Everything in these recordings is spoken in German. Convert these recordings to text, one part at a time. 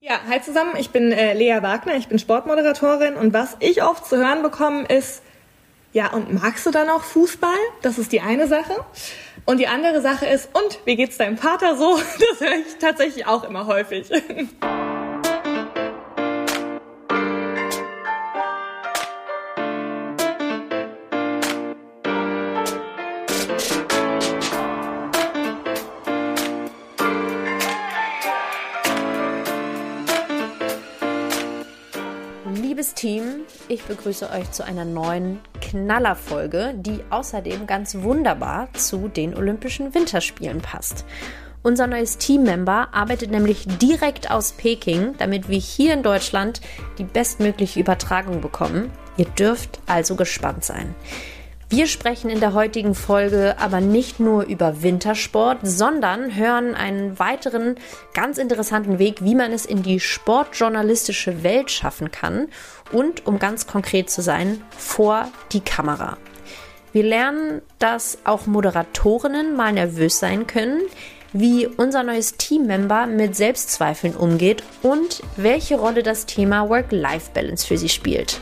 Ja, hi zusammen, ich bin äh, Lea Wagner, ich bin Sportmoderatorin und was ich oft zu hören bekomme ist, ja, und magst du dann auch Fußball? Das ist die eine Sache. Und die andere Sache ist, und wie geht's deinem Vater so? Das höre ich tatsächlich auch immer häufig. ich begrüße euch zu einer neuen Knallerfolge, die außerdem ganz wunderbar zu den Olympischen Winterspielen passt. Unser neues Teammember arbeitet nämlich direkt aus Peking, damit wir hier in Deutschland die bestmögliche Übertragung bekommen. Ihr dürft also gespannt sein. Wir sprechen in der heutigen Folge aber nicht nur über Wintersport, sondern hören einen weiteren ganz interessanten Weg, wie man es in die sportjournalistische Welt schaffen kann und, um ganz konkret zu sein, vor die Kamera. Wir lernen, dass auch Moderatorinnen mal nervös sein können, wie unser neues Teammember mit Selbstzweifeln umgeht und welche Rolle das Thema Work-Life-Balance für sie spielt.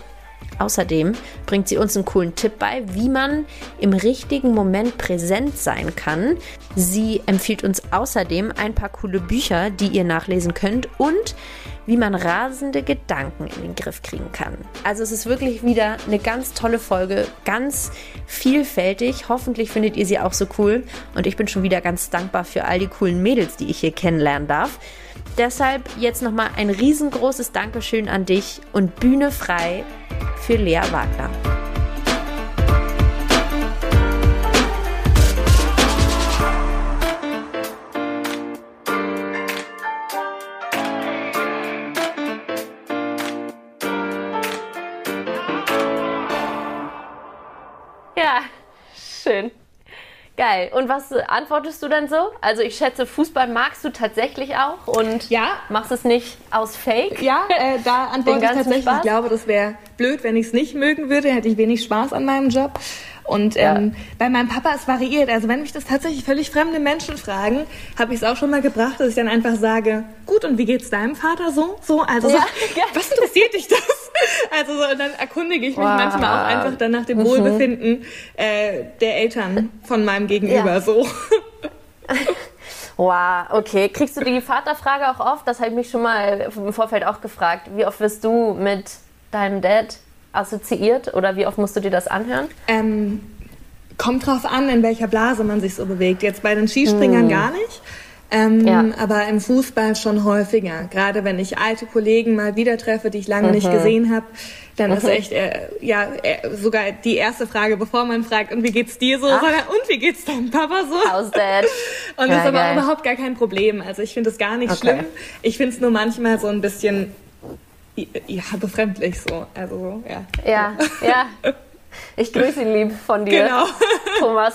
Außerdem bringt sie uns einen coolen Tipp bei, wie man im richtigen Moment präsent sein kann. Sie empfiehlt uns außerdem ein paar coole Bücher, die ihr nachlesen könnt und wie man rasende Gedanken in den Griff kriegen kann. Also es ist wirklich wieder eine ganz tolle Folge, ganz vielfältig. Hoffentlich findet ihr sie auch so cool und ich bin schon wieder ganz dankbar für all die coolen Mädels, die ich hier kennenlernen darf. Deshalb jetzt nochmal ein riesengroßes Dankeschön an dich und Bühne frei für Lea Wagner. Ja, schön. Geil. Und was antwortest du dann so? Also ich schätze, Fußball magst du tatsächlich auch und ja. machst es nicht aus Fake? Ja, äh, da antworte ich tatsächlich. Spaß? Ich glaube, das wäre blöd, wenn ich es nicht mögen würde. Hätte ich wenig Spaß an meinem Job. Und ähm, ja. bei meinem Papa ist variiert. Also wenn mich das tatsächlich völlig fremde Menschen fragen, habe ich es auch schon mal gebracht, dass ich dann einfach sage, gut, und wie geht's deinem Vater so? So, also ja, so, was interessiert dich das? Also so, und dann erkundige ich mich wow. manchmal auch einfach dann nach dem mhm. Wohlbefinden äh, der Eltern von meinem Gegenüber ja. so. Wow, okay. Kriegst du die Vaterfrage auch oft? Das habe ich mich schon mal im Vorfeld auch gefragt. Wie oft wirst du mit deinem Dad assoziiert oder wie oft musst du dir das anhören? Ähm, kommt drauf an, in welcher Blase man sich so bewegt. Jetzt bei den Skispringern hm. gar nicht. Ähm, ja. Aber im Fußball schon häufiger. Gerade wenn ich alte Kollegen mal wieder treffe, die ich lange mhm. nicht gesehen habe, dann mhm. ist echt äh, ja äh, sogar die erste Frage, bevor man fragt, und wie geht's dir so, sondern und wie geht's deinem Papa so? How's that? Und ja, das ist aber geil. überhaupt gar kein Problem. Also ich finde es gar nicht okay. schlimm. Ich finde es nur manchmal so ein bisschen ja, befremdlich so. Also so, ja. Ja, ja. Ich grüße ihn lieb von dir, genau. Thomas.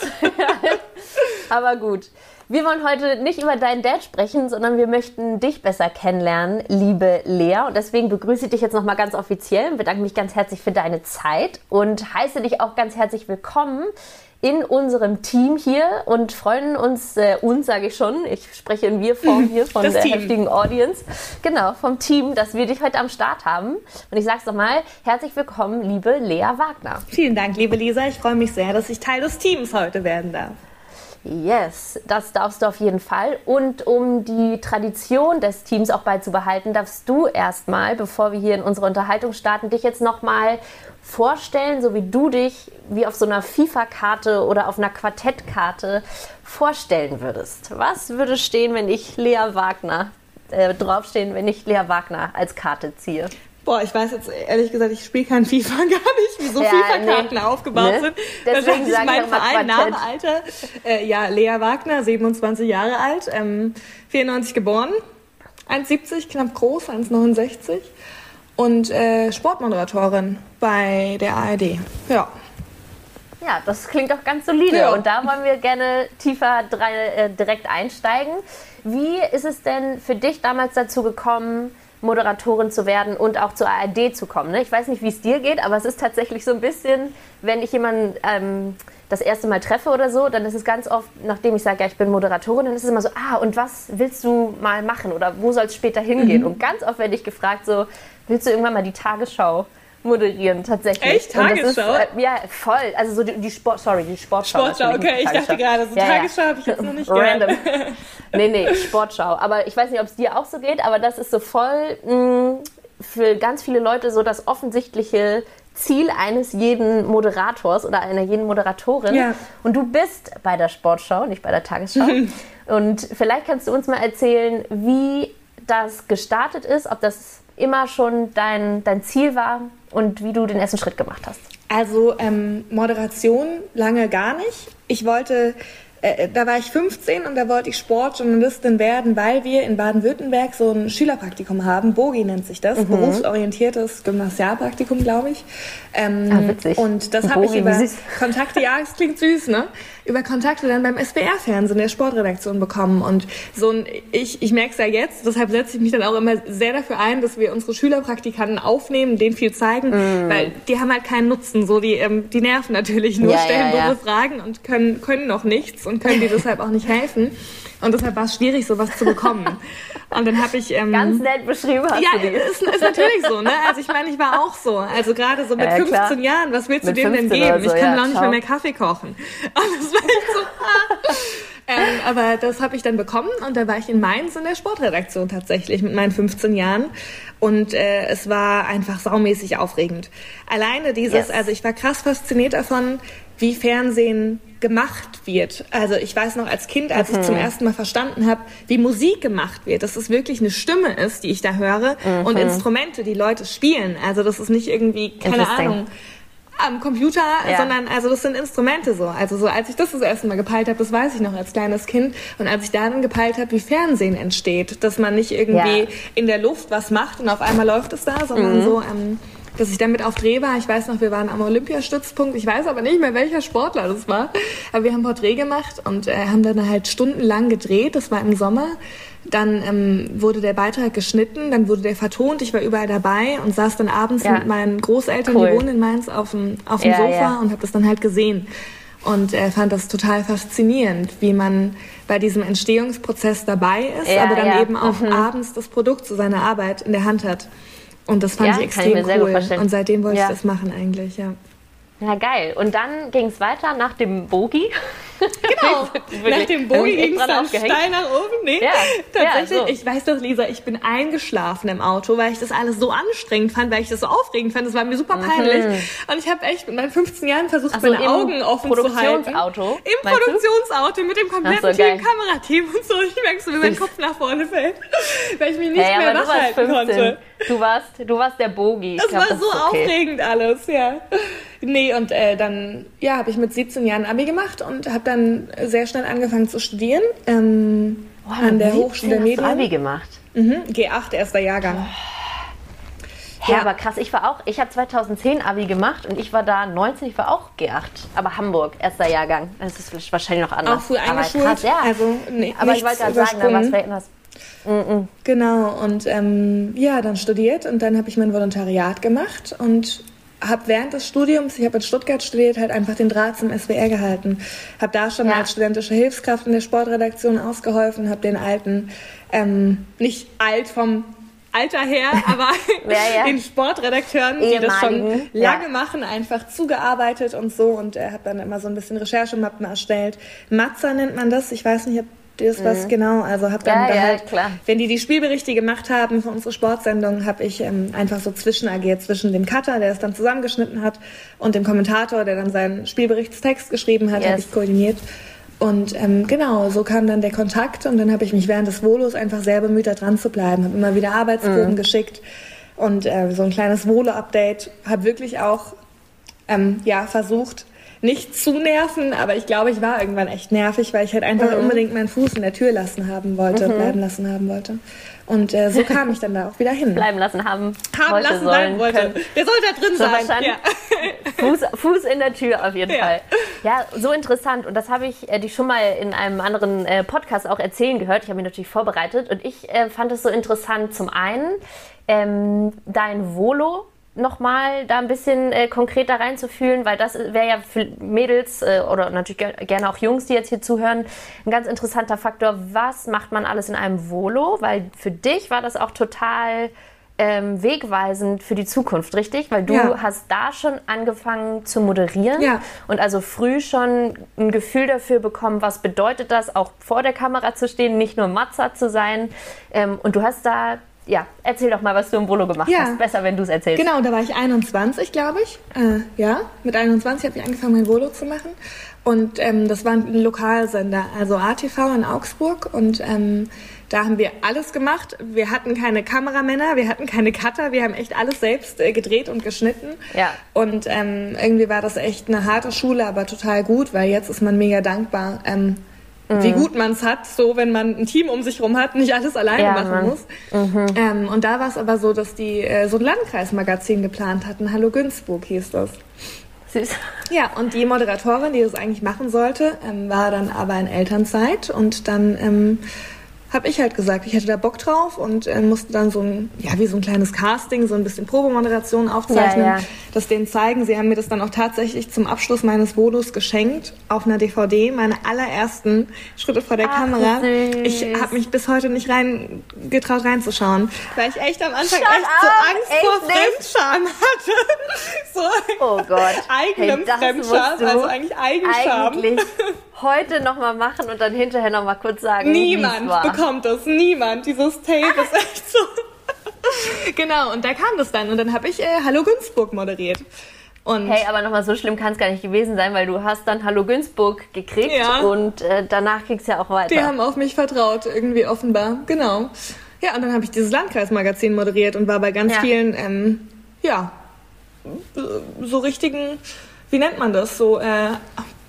Aber gut. Wir wollen heute nicht über deinen Dad sprechen, sondern wir möchten dich besser kennenlernen, liebe Lea. Und deswegen begrüße ich dich jetzt nochmal ganz offiziell und bedanke mich ganz herzlich für deine Zeit und heiße dich auch ganz herzlich willkommen in unserem Team hier und freuen uns, äh, uns sage ich schon, ich spreche in Wir-Form hier von das der Team. heftigen Audience, genau, vom Team, dass wir dich heute am Start haben. Und ich sage es nochmal, herzlich willkommen, liebe Lea Wagner. Vielen Dank, liebe Lisa, ich freue mich sehr, dass ich Teil des Teams heute werden darf. Yes, das darfst du auf jeden Fall. Und um die Tradition des Teams auch beizubehalten, darfst du erstmal, bevor wir hier in unsere Unterhaltung starten, dich jetzt nochmal vorstellen, so wie du dich wie auf so einer FIFA-Karte oder auf einer Quartettkarte vorstellen würdest. Was würde stehen, wenn ich Lea Wagner äh, draufstehen, wenn ich Lea Wagner als Karte ziehe? Boah, ich weiß jetzt ehrlich gesagt, ich spiele kein FIFA gar nicht, wie so ja, FIFA-Karten nee. aufgebaut ne? sind. Deswegen ich mein Verein, Name, Alter. Äh, ja, Lea Wagner, 27 Jahre alt, ähm, 94 geboren, 1,70, knapp groß, 1,69 und äh, Sportmoderatorin bei der ARD. Ja. Ja, das klingt doch ganz solide. Ja. Und da wollen wir gerne tiefer äh, direkt einsteigen. Wie ist es denn für dich damals dazu gekommen, Moderatorin zu werden und auch zur ARD zu kommen. Ne? Ich weiß nicht, wie es dir geht, aber es ist tatsächlich so ein bisschen, wenn ich jemanden ähm, das erste Mal treffe oder so, dann ist es ganz oft, nachdem ich sage, ja, ich bin Moderatorin, dann ist es immer so, ah, und was willst du mal machen oder wo soll es später hingehen? Mhm. Und ganz oft werde ich gefragt, so, willst du irgendwann mal die Tagesschau moderieren, tatsächlich. Echt? Tagesschau? Ist, äh, ja, voll. Also so die, die, Sport, sorry, die Sportschau. Sportschau, okay. Ich dachte gerade, so ja, Tagesschau ja. habe ich jetzt noch nicht Random. nee, nee, Sportschau. Aber ich weiß nicht, ob es dir auch so geht, aber das ist so voll mh, mm, für ganz viele Leute so das offensichtliche Ziel eines jeden Moderators oder einer jeden Moderatorin. Ja. Und du bist bei der Sportschau, nicht bei der Tagesschau. Und vielleicht kannst du uns mal erzählen, wie das gestartet ist, ob das immer schon dein, dein Ziel war und wie du den ersten Schritt gemacht hast. Also ähm, Moderation lange gar nicht. Ich wollte äh, da war ich 15 und da wollte ich Sportjournalistin werden, weil wir in Baden-Württemberg so ein Schülerpraktikum haben. BOGI nennt sich das, mhm. berufsorientiertes Gymnasialpraktikum, glaube ich. Ähm, ah, witzig. Und das habe ich über Kontakte, ja, es klingt süß, ne? Über Kontakte dann beim SWR-Fernsehen der Sportredaktion bekommen. Und so ein, ich, ich merke es ja jetzt, deshalb setze ich mich dann auch immer sehr dafür ein, dass wir unsere Schülerpraktikanten aufnehmen, denen viel zeigen, mm. weil die haben halt keinen Nutzen. So, die, ähm, die nerven natürlich nur, ja, stellen ja, ja. Fragen und können, können noch nichts und können dir deshalb auch nicht helfen. Und deshalb war es schwierig, sowas zu bekommen. Und dann habe ich... Ähm, Ganz nett beschrieben hast ja, du Ja, ist, ist natürlich so. Ne? Also ich meine, ich war auch so. Also gerade so mit ja, 15 klar. Jahren, was willst du dem denn geben? So, ich kann ja, auch nicht mehr, mehr Kaffee kochen. Und das war echt so... Ah. Ähm, aber das habe ich dann bekommen und da war ich in Mainz in der Sportredaktion tatsächlich mit meinen 15 Jahren und äh, es war einfach saumäßig aufregend. Alleine dieses, yes. also ich war krass fasziniert davon, wie Fernsehen gemacht wird. Also ich weiß noch als Kind, als mhm. ich zum ersten Mal verstanden habe, wie Musik gemacht wird, dass es wirklich eine Stimme ist, die ich da höre mhm. und Instrumente, die Leute spielen. Also das ist nicht irgendwie, keine Ahnung, am Computer, ja. sondern also das sind Instrumente so. Also so als ich das das erste Mal gepeilt habe, das weiß ich noch als kleines Kind und als ich dann gepeilt habe, wie Fernsehen entsteht, dass man nicht irgendwie ja. in der Luft was macht und auf einmal läuft es da, sondern mhm. so ähm, dass ich damit auf Dreh war. Ich weiß noch, wir waren am Olympiastützpunkt. Ich weiß aber nicht mehr, welcher Sportler das war. Aber wir haben Porträt gemacht und äh, haben dann halt stundenlang gedreht. Das war im Sommer. Dann ähm, wurde der Beitrag geschnitten, dann wurde der vertont. Ich war überall dabei und saß dann abends ja. mit meinen Großeltern, cool. die wohnen in Mainz, auf dem, auf dem ja, Sofa ja. und habe das dann halt gesehen. Und er fand das total faszinierend, wie man bei diesem Entstehungsprozess dabei ist, aber dann eben auch mhm. abends das Produkt zu seiner Arbeit in der Hand hat. Und das fand ja, ich extrem ich cool. Und seitdem wollte ja. ich das machen eigentlich, ja. Ja, geil. Und dann ging es weiter nach dem Bogi. Genau, nach dem Bogi ging es dann steil nach oben. Nee, ja, tatsächlich. Ja, so. Ich weiß doch, Lisa, ich bin eingeschlafen im Auto, weil ich das alles so anstrengend fand, weil ich das so aufregend fand. Das war mir super mhm. peinlich. Mhm. Und ich habe echt mit meinen 15 Jahren versucht, so, meine Augen offen zu halten. Produktionsauto? Im Produktionsauto mit dem kompletten so, Kamerateam und so. Ich merke so, wie mein Kopf nach vorne fällt, weil ich mich nicht ja, mehr wach halten konnte. Du warst, du warst der Bogi. Das glaub, war das so okay. aufregend alles, ja. Nee, und äh, dann ja, habe ich mit 17 Jahren Abi gemacht und habe dann sehr schnell angefangen zu studieren. Ähm, oh, an der Hochschule der Medien. Abi gemacht. Mhm, G8, erster Jahrgang. Ja, ja, aber krass, ich war auch, ich habe 2010 Abi gemacht und ich war da 19, ich war auch G8, aber Hamburg, erster Jahrgang. Das ist wahrscheinlich noch anders. Auch früh eingeschult. Aber krass, ja. Also, nee, aber ich wollte gerade sagen, da war es vielleicht. Mm -mm. Genau, und ähm, ja, dann studiert und dann habe ich mein Volontariat gemacht und habe während des Studiums, ich habe in Stuttgart studiert, halt einfach den Draht zum SWR gehalten. Habe da schon ja. als studentische Hilfskraft in der Sportredaktion ausgeholfen, habe den alten, ähm, nicht alt vom Alter her, aber ja, ja. den Sportredakteuren, die das schon lange machen, einfach zugearbeitet und so und er hat dann immer so ein bisschen Recherchemappen erstellt. Matza nennt man das, ich weiß nicht, ob das was mhm. genau. Also habe dann ja, da ja, halt, klar. wenn die die Spielberichte gemacht haben für unsere Sportsendung, habe ich ähm, einfach so zwischenagiert zwischen dem Cutter, der es dann zusammengeschnitten hat, und dem Kommentator, der dann seinen Spielberichtstext geschrieben hat, yes. habe ich koordiniert. Und ähm, genau, so kam dann der Kontakt und dann habe ich mich während des Volos einfach sehr bemüht, da dran zu bleiben. Habe immer wieder Arbeitsproben mhm. geschickt und äh, so ein kleines Volo-Update. Habe wirklich auch ähm, ja, versucht, nicht zu nerven, aber ich glaube, ich war irgendwann echt nervig, weil ich halt einfach mhm. unbedingt meinen Fuß in der Tür lassen haben wollte, mhm. bleiben lassen haben wollte. Und äh, so kam ich dann da auch wieder hin. Bleiben lassen haben. Haben wollte, lassen sollen, wollte. Können. Der soll da drin so sein. Ja. Fuß, Fuß in der Tür auf jeden ja. Fall. Ja, so interessant. Und das habe ich äh, dich schon mal in einem anderen äh, Podcast auch erzählen gehört. Ich habe mich natürlich vorbereitet. Und ich äh, fand es so interessant. Zum einen ähm, dein Volo nochmal da ein bisschen äh, konkreter reinzufühlen, weil das wäre ja für Mädels äh, oder natürlich gerne auch Jungs, die jetzt hier zuhören, ein ganz interessanter Faktor. Was macht man alles in einem Volo? Weil für dich war das auch total ähm, wegweisend für die Zukunft, richtig? Weil du ja. hast da schon angefangen zu moderieren ja. und also früh schon ein Gefühl dafür bekommen, was bedeutet das, auch vor der Kamera zu stehen, nicht nur Matza zu sein. Ähm, und du hast da ja, erzähl doch mal, was du im Bolo gemacht ja. hast. Besser, wenn du es erzählst. Genau, da war ich 21, glaube ich. Äh, ja, mit 21 habe ich angefangen, mein Volo zu machen. Und ähm, das war ein Lokalsender, also ATV in Augsburg. Und ähm, da haben wir alles gemacht. Wir hatten keine Kameramänner, wir hatten keine Cutter, wir haben echt alles selbst äh, gedreht und geschnitten. Ja. Und ähm, irgendwie war das echt eine harte Schule, aber total gut, weil jetzt ist man mega dankbar, ähm, mhm. wie gut man es hat, so wenn man ein Team um sich rum hat, nicht alles alleine ja, machen Mann. muss. Mhm. Ähm, und da war es aber so, dass die äh, so ein Landkreismagazin geplant hatten. Hallo Günzburg hieß das. Süß. Ja, und die Moderatorin, die das eigentlich machen sollte, ähm, war dann aber in Elternzeit und dann ähm, habe ich halt gesagt, ich hätte da Bock drauf und äh, musste dann so ein, ja, wie so ein kleines Casting, so ein bisschen Probemoderation aufzeichnen, ja, ja. das denen zeigen. Sie haben mir das dann auch tatsächlich zum Abschluss meines Vodos geschenkt, auf einer DVD, meine allerersten Schritte vor der Ach, Kamera. Süß. Ich habe mich bis heute nicht rein getraut reinzuschauen, weil ich echt am Anfang Shut echt up. so Angst echt vor Fremdscham hatte. so oh Gott. eigenem hey, Fremdscham, also eigentlich Eigenscham. Eigentlich heute nochmal machen und dann hinterher nochmal kurz sagen, Niemand bekommt das, niemand. Dieses Tape ist echt so. genau, und da kam das dann und dann habe ich äh, Hallo Günzburg moderiert. Und hey, aber nochmal so schlimm kann es gar nicht gewesen sein, weil du hast dann Hallo Günzburg gekriegt ja. und äh, danach ging es ja auch weiter. Die haben auf mich vertraut, irgendwie offenbar. Genau. Ja, und dann habe ich dieses Landkreismagazin moderiert und war bei ganz ja. vielen, ähm, ja, so richtigen, wie nennt man das, so äh,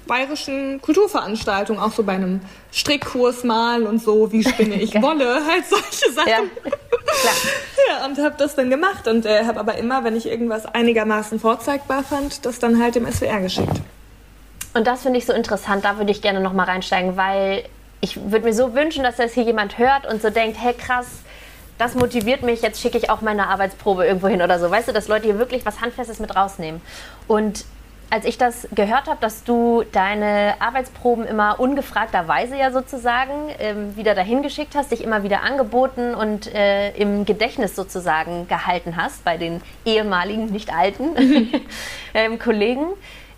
bayerischen Kulturveranstaltungen, auch so bei einem Strickkurs mal und so, wie spinne ich Wolle, halt solche Sachen. Ja, klar. ja und habe das dann gemacht und äh, habe aber immer, wenn ich irgendwas einigermaßen vorzeigbar fand, das dann halt dem SWR geschickt. Und das finde ich so interessant, da würde ich gerne nochmal reinsteigen, weil ich würde mir so wünschen, dass das hier jemand hört und so denkt, hey krass, das motiviert mich, jetzt schicke ich auch meine Arbeitsprobe irgendwo hin oder so. Weißt du, dass Leute hier wirklich was Handfestes mit rausnehmen. Und als ich das gehört habe, dass du deine Arbeitsproben immer ungefragterweise ja sozusagen ähm, wieder dahin geschickt hast, dich immer wieder angeboten und äh, im Gedächtnis sozusagen gehalten hast bei den ehemaligen, nicht alten ähm, Kollegen.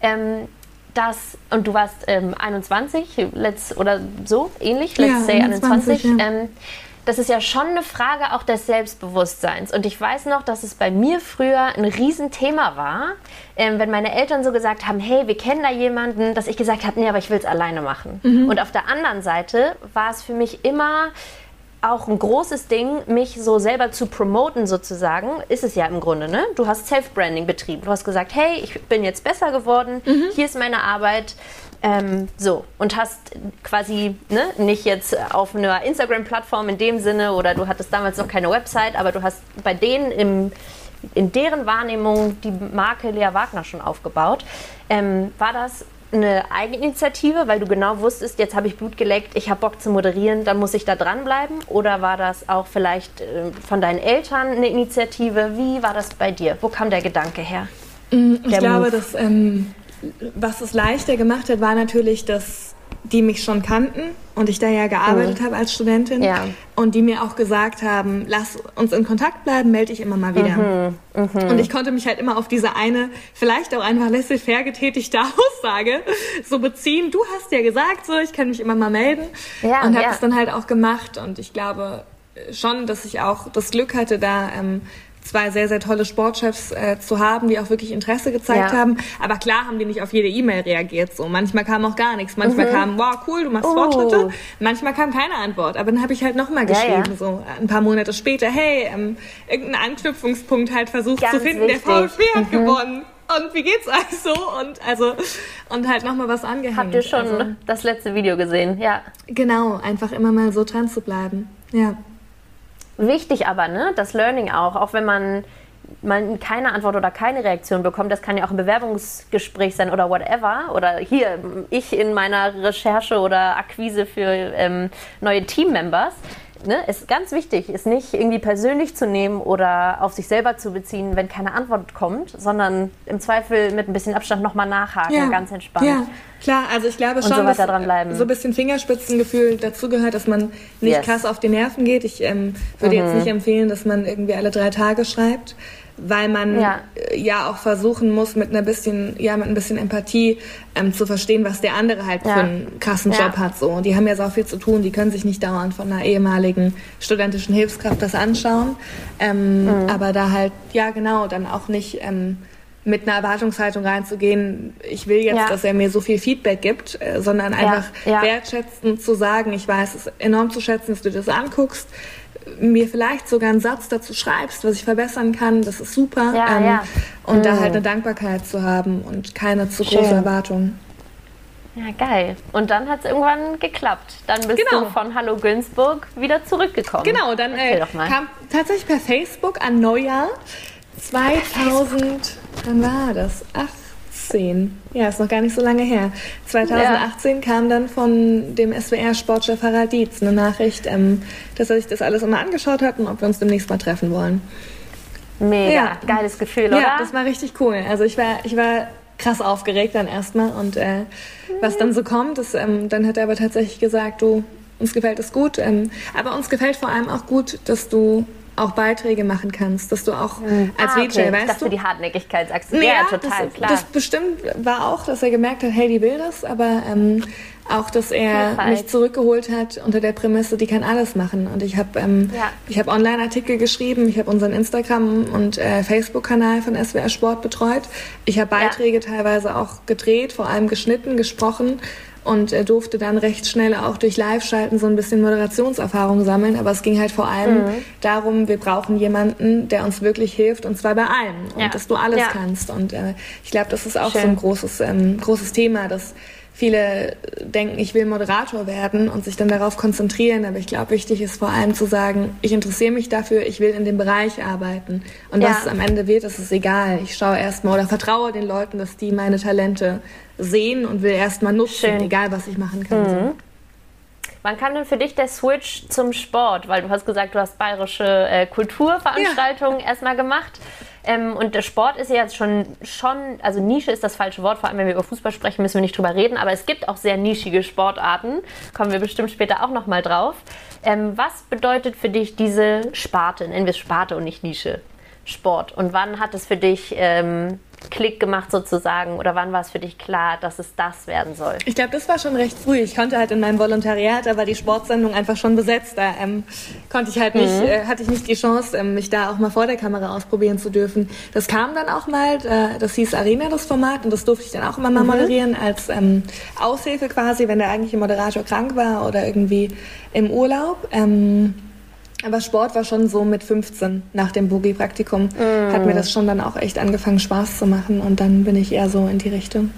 Ähm, das, und du warst 21, ähm, let's, oder so ähnlich, let's ja, say 21. 21 ja ähm, das ist ja schon eine Frage auch des Selbstbewusstseins. Und ich weiß noch, dass es bei mir früher ein Riesenthema war, ähm, wenn meine Eltern so gesagt haben, hey, wir kennen da jemanden, dass ich gesagt habe, nee, aber ich will es alleine machen. Mhm. Und auf der anderen Seite war es für mich immer auch ein großes Ding, mich so selber zu promoten sozusagen, ist es ja im Grunde, ne? Du hast Self-Branding betrieben. Du hast gesagt, hey, ich bin jetzt besser geworden, mhm. hier ist meine Arbeit, ähm, so, und hast quasi ne, nicht jetzt auf einer Instagram-Plattform in dem Sinne oder du hattest damals noch keine Website, aber du hast bei denen im, in deren Wahrnehmung die Marke Lea Wagner schon aufgebaut. Ähm, war das eine Eigeninitiative, weil du genau wusstest, jetzt habe ich Blut geleckt, ich habe Bock zu moderieren, dann muss ich da dranbleiben? Oder war das auch vielleicht äh, von deinen Eltern eine Initiative? Wie war das bei dir? Wo kam der Gedanke her? Mm, ich der glaube, dass ähm, was es leichter gemacht hat, war natürlich, dass die mich schon kannten und ich da ja gearbeitet mhm. habe als Studentin ja. und die mir auch gesagt haben, lass uns in Kontakt bleiben, melde dich immer mal wieder. Mhm. Mhm. Und ich konnte mich halt immer auf diese eine, vielleicht auch einfach laissez-faire getätigte Aussage so beziehen. Du hast ja gesagt, so ich kann mich immer mal melden ja, und habe es dann halt auch gemacht und ich glaube schon, dass ich auch das Glück hatte, da ähm, zwei sehr, sehr tolle Sportchefs äh, zu haben, die auch wirklich Interesse gezeigt ja. haben. Aber klar haben die nicht auf jede E-Mail reagiert. So manchmal kam auch gar nichts. Manchmal mhm. kam, wow, cool, du machst oh. Fortschritte. Manchmal kam keine Antwort. Aber dann habe ich halt nochmal geschrieben, ja, ja. so ein paar Monate später, hey, ähm, irgendeinen Anknüpfungspunkt halt versucht Ganz zu finden. Wichtig. Der VfB hat mhm. gewonnen. und wie geht's euch so? Und also, und halt nochmal was angehängt. Habt ihr schon also, das letzte Video gesehen? Ja. Genau, einfach immer mal so dran zu bleiben. Ja. Wichtig aber, ne? Das Learning auch, auch wenn man man keine Antwort oder keine Reaktion bekommt, das kann ja auch ein Bewerbungsgespräch sein oder whatever. Oder hier, ich in meiner Recherche oder Akquise für ähm, neue Teammembers ne, ist ganz wichtig, ist nicht irgendwie persönlich zu nehmen oder auf sich selber zu beziehen, wenn keine Antwort kommt, sondern im Zweifel mit ein bisschen Abstand nochmal nachhaken, ja. ganz entspannt. Ja, klar, also ich glaube schon, so dass dranbleiben. so ein bisschen Fingerspitzengefühl dazugehört, dass man nicht yes. krass auf die Nerven geht. Ich ähm, würde mhm. jetzt nicht empfehlen, dass man irgendwie alle drei Tage schreibt weil man ja. Äh, ja. auch versuchen muss, mit einer bisschen, ja, mit ein bisschen Empathie ähm, zu verstehen, was der andere halt ja. für einen krassen Job hat. So. Die haben ja so viel zu tun, die können sich nicht dauernd von einer ehemaligen studentischen Hilfskraft das anschauen. Ähm, mhm. Aber da halt, ja genau, dann auch nicht ähm, mit einer Erwartungshaltung reinzugehen, ich will jetzt, ja. dass er mir so viel Feedback gibt, äh, sondern einfach wertschätzend zu sagen, ich weiß es enorm zu schätzen, dass du das anguckst mir vielleicht sogar einen Satz dazu schreibst, was ich verbessern kann, das ist super. Ja, ähm, ja. Und mhm. da halt eine Dankbarkeit zu haben und keine zu Schön. große Erwartungen. Ja, geil. Und dann hat es irgendwann geklappt. Dann bist genau. du von Hallo Günzburg wieder zurückgekommen. Genau, dann äh, kam tatsächlich per Facebook an Neujahr 2000, wann war das? Ach, 2018, ja, ist noch gar nicht so lange her. 2018 ja. kam dann von dem SWR-Sportchef Harald Dietz eine Nachricht, ähm, dass er sich das alles immer angeschaut hat und ob wir uns demnächst mal treffen wollen. Mega, ja. geiles Gefühl, oder? Ja, das war richtig cool. Also ich war, ich war krass aufgeregt dann erstmal und äh, was dann so kommt, ist, ähm, dann hat er aber tatsächlich gesagt, du, uns gefällt es gut, ähm, aber uns gefällt vor allem auch gut, dass du auch Beiträge machen kannst, dass du auch mhm. als ah, VJ, okay. weißt ich dachte, du? die Hartnäckigkeit sagst du. Ja, ja total, das, klar. Das bestimmt war auch, dass er gemerkt hat, hey, die will das, aber ähm, auch, dass er Vielfalt. mich zurückgeholt hat unter der Prämisse, die kann alles machen. Und ich habe ähm, ja. ich habe Online-Artikel geschrieben, ich habe unseren Instagram- und äh, Facebook-Kanal von SWR Sport betreut. Ich habe Beiträge ja. teilweise auch gedreht, vor allem geschnitten, gesprochen und er durfte dann recht schnell auch durch Live-Schalten so ein bisschen Moderationserfahrung sammeln. Aber es ging halt vor allem mhm. darum, wir brauchen jemanden, der uns wirklich hilft und zwar bei allem und ja. dass du alles ja. kannst. Und äh, ich glaube, das ist auch Schön. so ein großes, ähm, großes Thema, dass viele denken, ich will Moderator werden und sich dann darauf konzentrieren. Aber ich glaube, wichtig ist vor allem zu sagen, ich interessiere mich dafür, ich will in dem Bereich arbeiten. Und ja. was es am Ende wird, das ist egal. Ich schaue erstmal oder vertraue den Leuten, dass die meine Talente sehen und will erstmal nutzen, Schön. egal was ich machen kann. Mhm. Wann kam denn für dich der Switch zum Sport? Weil du hast gesagt, du hast bayerische äh, Kulturveranstaltungen ja. erstmal gemacht. Ähm, und der Sport ist ja jetzt schon, schon, also Nische ist das falsche Wort, vor allem wenn wir über Fußball sprechen, müssen wir nicht drüber reden, aber es gibt auch sehr nischige Sportarten, kommen wir bestimmt später auch nochmal drauf. Ähm, was bedeutet für dich diese Sparte, nennen wir es Sparte und nicht Nische, Sport? Und wann hat es für dich ähm, Klick gemacht sozusagen? Oder wann war es für dich klar, dass es das werden soll? Ich glaube, das war schon recht früh. Ich konnte halt in meinem Volontariat, da war die Sportsendung einfach schon besetzt. Da ähm, konnte ich halt nicht, mhm. äh, hatte ich nicht die Chance, ähm, mich da auch mal vor der Kamera ausprobieren zu dürfen. Das kam dann auch mal, äh, das hieß Arena, das Format, und das durfte ich dann auch immer mal mhm. moderieren als ähm, Aushilfe quasi, wenn der eigentliche Moderator krank war oder irgendwie im Urlaub. Ähm, aber Sport war schon so mit 15 nach dem Boogie-Praktikum. Mm. Hat mir das schon dann auch echt angefangen, Spaß zu machen. Und dann bin ich eher so in die Richtung.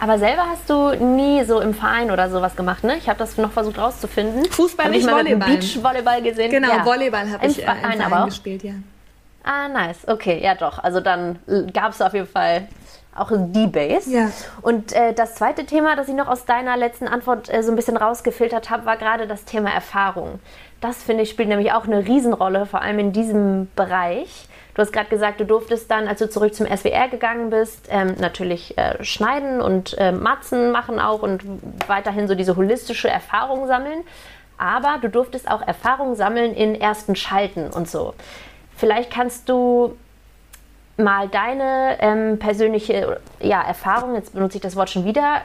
Aber selber hast du nie so im Verein oder sowas gemacht, ne? Ich habe das noch versucht rauszufinden. Fußball, nicht mal Volleyball. Beachvolleyball gesehen. Genau, ja. Volleyball habe ich äh, im Verein aber auch. gespielt, ja. Ah, nice. Okay, ja doch. Also dann gab es auf jeden Fall auch die Base. Ja. Und äh, das zweite Thema, das ich noch aus deiner letzten Antwort äh, so ein bisschen rausgefiltert habe, war gerade das Thema Erfahrung. Das finde ich spielt nämlich auch eine Riesenrolle, vor allem in diesem Bereich. Du hast gerade gesagt, du durftest dann, als du zurück zum SWR gegangen bist, ähm, natürlich äh, schneiden und äh, Matzen machen auch und weiterhin so diese holistische Erfahrung sammeln. Aber du durftest auch Erfahrung sammeln in ersten Schalten und so. Vielleicht kannst du mal deine ähm, persönliche ja, Erfahrung, jetzt benutze ich das Wort schon wieder,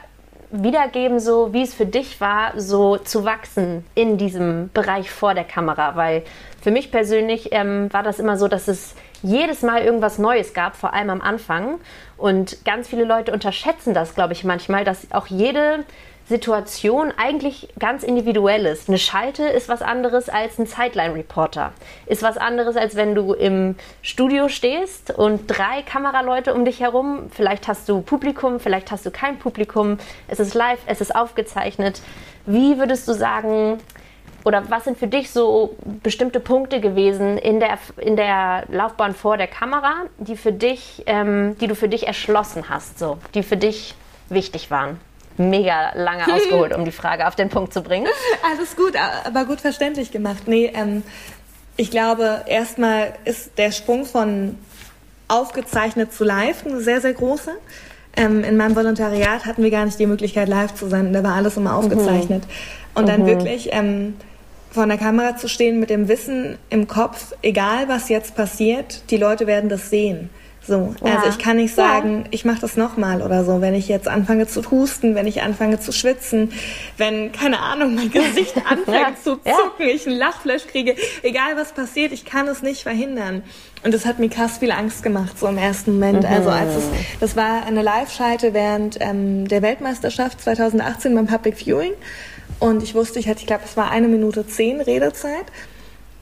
wiedergeben, so wie es für dich war, so zu wachsen in diesem Bereich vor der Kamera. Weil für mich persönlich ähm, war das immer so, dass es jedes Mal irgendwas Neues gab, vor allem am Anfang. Und ganz viele Leute unterschätzen das, glaube ich, manchmal, dass auch jede Situation eigentlich ganz individuell ist. Eine Schalte ist was anderes als ein Sideline-Reporter. Ist was anderes, als wenn du im Studio stehst und drei Kameraleute um dich herum. Vielleicht hast du Publikum, vielleicht hast du kein Publikum. Es ist live, es ist aufgezeichnet. Wie würdest du sagen, oder was sind für dich so bestimmte Punkte gewesen in der, in der Laufbahn vor der Kamera, die für dich, ähm, die du für dich erschlossen hast, so, die für dich wichtig waren? Mega lange ausgeholt, um die Frage auf den Punkt zu bringen. Alles gut, aber gut verständlich gemacht. Nee, ähm, ich glaube, erstmal ist der Sprung von aufgezeichnet zu live ein sehr, sehr großer. Ähm, in meinem Volontariat hatten wir gar nicht die Möglichkeit, live zu sein. Da war alles immer aufgezeichnet. Mhm. Und dann mhm. wirklich ähm, vor der Kamera zu stehen mit dem Wissen im Kopf, egal was jetzt passiert, die Leute werden das sehen. So, ja. also ich kann nicht sagen, ja. ich mache das nochmal oder so, wenn ich jetzt anfange zu husten, wenn ich anfange zu schwitzen, wenn, keine Ahnung, mein Gesicht anfängt ja. zu zucken, ich einen Lachflash kriege, egal was passiert, ich kann es nicht verhindern. Und das hat mir krass viel Angst gemacht, so im ersten Moment. Mhm. Also als es, das war eine Live-Schalte während ähm, der Weltmeisterschaft 2018 beim Public Viewing. Und ich wusste, ich hatte, ich glaube, es war eine Minute zehn Redezeit.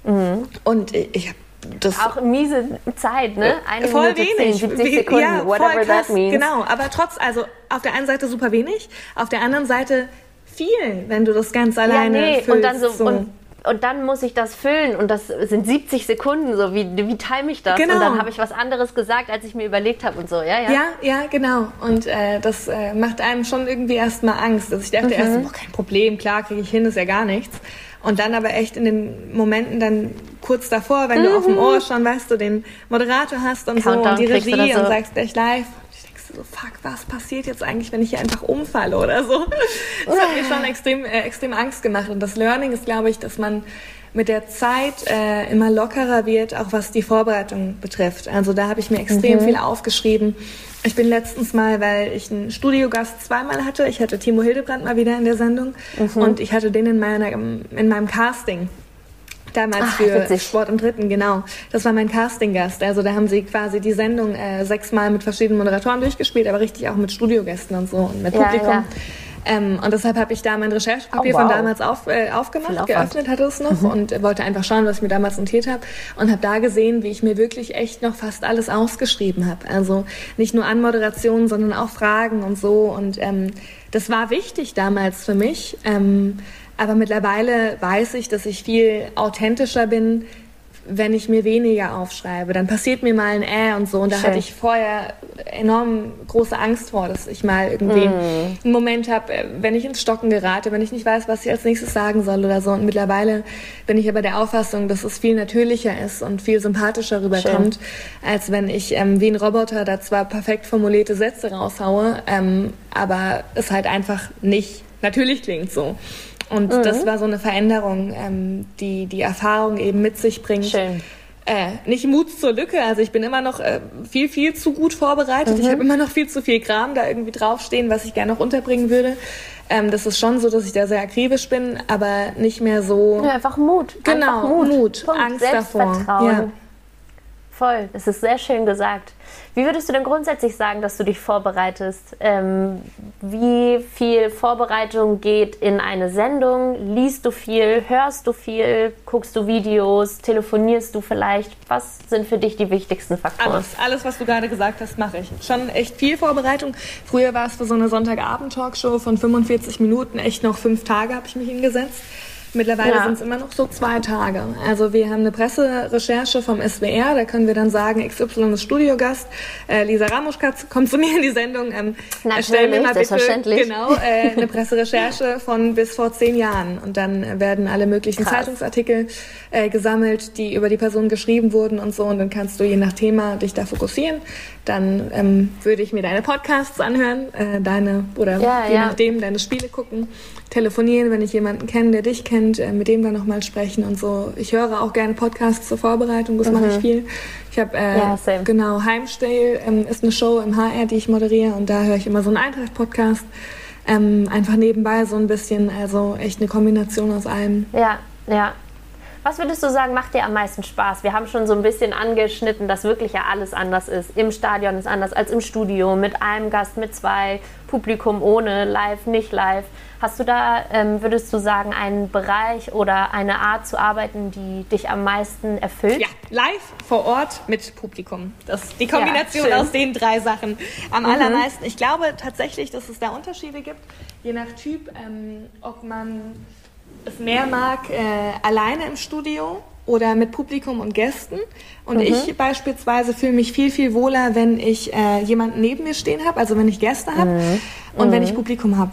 Mhm. Und ich, ich habe das auch miese Zeit, ne? Eine voll Minute wenig. 10, 70 Sekunden, ja, whatever that means. Genau, aber trotz, also auf der einen Seite super wenig, auf der anderen Seite viel, wenn du das ganz alleine ja, nee. füllst. Und dann so, so. Und, und dann muss ich das füllen und das sind 70 Sekunden, so wie, wie time ich das? Genau. Und dann habe ich was anderes gesagt, als ich mir überlegt habe und so, ja, ja. Ja, ja, genau. Und äh, das äh, macht einem schon irgendwie erstmal Angst. Also ich dachte mhm. erst, boah, kein Problem, klar, kriege ich hin, ist ja gar nichts. Und dann aber echt in den Momenten dann kurz davor, wenn mhm. du auf dem mhm. Ohr schon, weißt du, den Moderator hast und Countdown so und die Regie so. und sagst gleich live. Ich denke so, fuck, was passiert jetzt eigentlich, wenn ich hier einfach umfalle oder so? Das hat mir schon extrem, äh, extrem Angst gemacht. Und das Learning ist, glaube ich, dass man mit der Zeit äh, immer lockerer wird, auch was die Vorbereitung betrifft. Also da habe ich mir extrem mhm. viel aufgeschrieben. Ich bin letztens mal, weil ich einen Studiogast zweimal hatte. Ich hatte Timo Hildebrand mal wieder in der Sendung mhm. und ich hatte den in, meiner, in meinem Casting. Damals Ach, für witzig. Sport im Dritten, genau. Das war mein Castinggast. Also da haben sie quasi die Sendung äh, sechsmal mit verschiedenen Moderatoren durchgespielt, aber richtig auch mit Studiogästen und so und mit Publikum. Ja. Ähm, und deshalb habe ich da mein Recherchepapier oh, wow. von damals auf, äh, aufgemacht, geöffnet hatte es noch mhm. und wollte einfach schauen, was ich mir damals notiert habe und habe da gesehen, wie ich mir wirklich echt noch fast alles ausgeschrieben habe. Also nicht nur Anmoderationen, sondern auch Fragen und so. Und ähm, das war wichtig damals für mich. Ähm, aber mittlerweile weiß ich, dass ich viel authentischer bin, wenn ich mir weniger aufschreibe, dann passiert mir mal ein Äh und so. Und da Schön. hatte ich vorher enorm große Angst vor, dass ich mal irgendwie mm. einen Moment habe, äh, wenn ich ins Stocken gerate, wenn ich nicht weiß, was ich als nächstes sagen soll oder so. Und mittlerweile bin ich aber der Auffassung, dass es viel natürlicher ist und viel sympathischer rüberkommt, Schön. als wenn ich ähm, wie ein Roboter da zwar perfekt formulierte Sätze raushaue, ähm, aber es halt einfach nicht natürlich klingt so. Und mhm. das war so eine Veränderung, ähm, die die Erfahrung eben mit sich bringt. Schön. Äh, nicht Mut zur Lücke, also ich bin immer noch äh, viel, viel zu gut vorbereitet. Mhm. Ich habe immer noch viel zu viel Kram da irgendwie draufstehen, was ich gerne noch unterbringen würde. Ähm, das ist schon so, dass ich da sehr akribisch bin, aber nicht mehr so. Ja, einfach Mut. Genau, einfach Mut. Mut. Angst davor. Ja. Voll, das ist sehr schön gesagt. Wie würdest du denn grundsätzlich sagen, dass du dich vorbereitest? Ähm, wie viel Vorbereitung geht in eine Sendung? Liest du viel? Hörst du viel? Guckst du Videos? Telefonierst du vielleicht? Was sind für dich die wichtigsten Faktoren? Alles, alles was du gerade gesagt hast, mache ich. Schon echt viel Vorbereitung. Früher war es für so eine Sonntagabend-Talkshow von 45 Minuten echt noch fünf Tage, habe ich mich hingesetzt. Mittlerweile ja. sind es immer noch so zwei Tage. Also wir haben eine Presserecherche vom SWR, da können wir dann sagen, XY ist Studiogast, äh, Lisa Ramuschka kommt zu mir in die Sendung, ähm, erstellen wir mal bitte genau, äh, eine Presserecherche von bis vor zehn Jahren. Und dann werden alle möglichen Krass. Zeitungsartikel äh, gesammelt, die über die Person geschrieben wurden und so. Und dann kannst du je nach Thema dich da fokussieren. Dann ähm, würde ich mir deine Podcasts anhören, äh, deine oder ja, je ja. nachdem deine Spiele gucken telefonieren, wenn ich jemanden kenne, der dich kennt, äh, mit dem dann nochmal sprechen und so. Ich höre auch gerne Podcasts zur Vorbereitung, das mhm. mache ich mhm. viel. Ich habe äh, ja, genau Heimstay ähm, ist eine Show im HR, die ich moderiere und da höre ich immer so einen Eintracht-Podcast. Ähm, einfach nebenbei so ein bisschen, also echt eine Kombination aus allem. Ja, ja. Was würdest du sagen, macht dir am meisten Spaß? Wir haben schon so ein bisschen angeschnitten, dass wirklich ja alles anders ist. Im Stadion ist anders als im Studio, mit einem Gast, mit zwei, Publikum ohne, live, nicht live. Hast du da, ähm, würdest du sagen, einen Bereich oder eine Art zu arbeiten, die dich am meisten erfüllt? Ja, live vor Ort mit Publikum. Das die Kombination ja, aus den drei Sachen am mhm. allermeisten. Ich glaube tatsächlich, dass es da Unterschiede gibt, je nach Typ, ähm, ob man es mehr mag, äh, alleine im Studio oder mit Publikum und Gästen. Und mhm. ich beispielsweise fühle mich viel, viel wohler, wenn ich äh, jemanden neben mir stehen habe, also wenn ich Gäste habe mhm. und mhm. wenn ich Publikum habe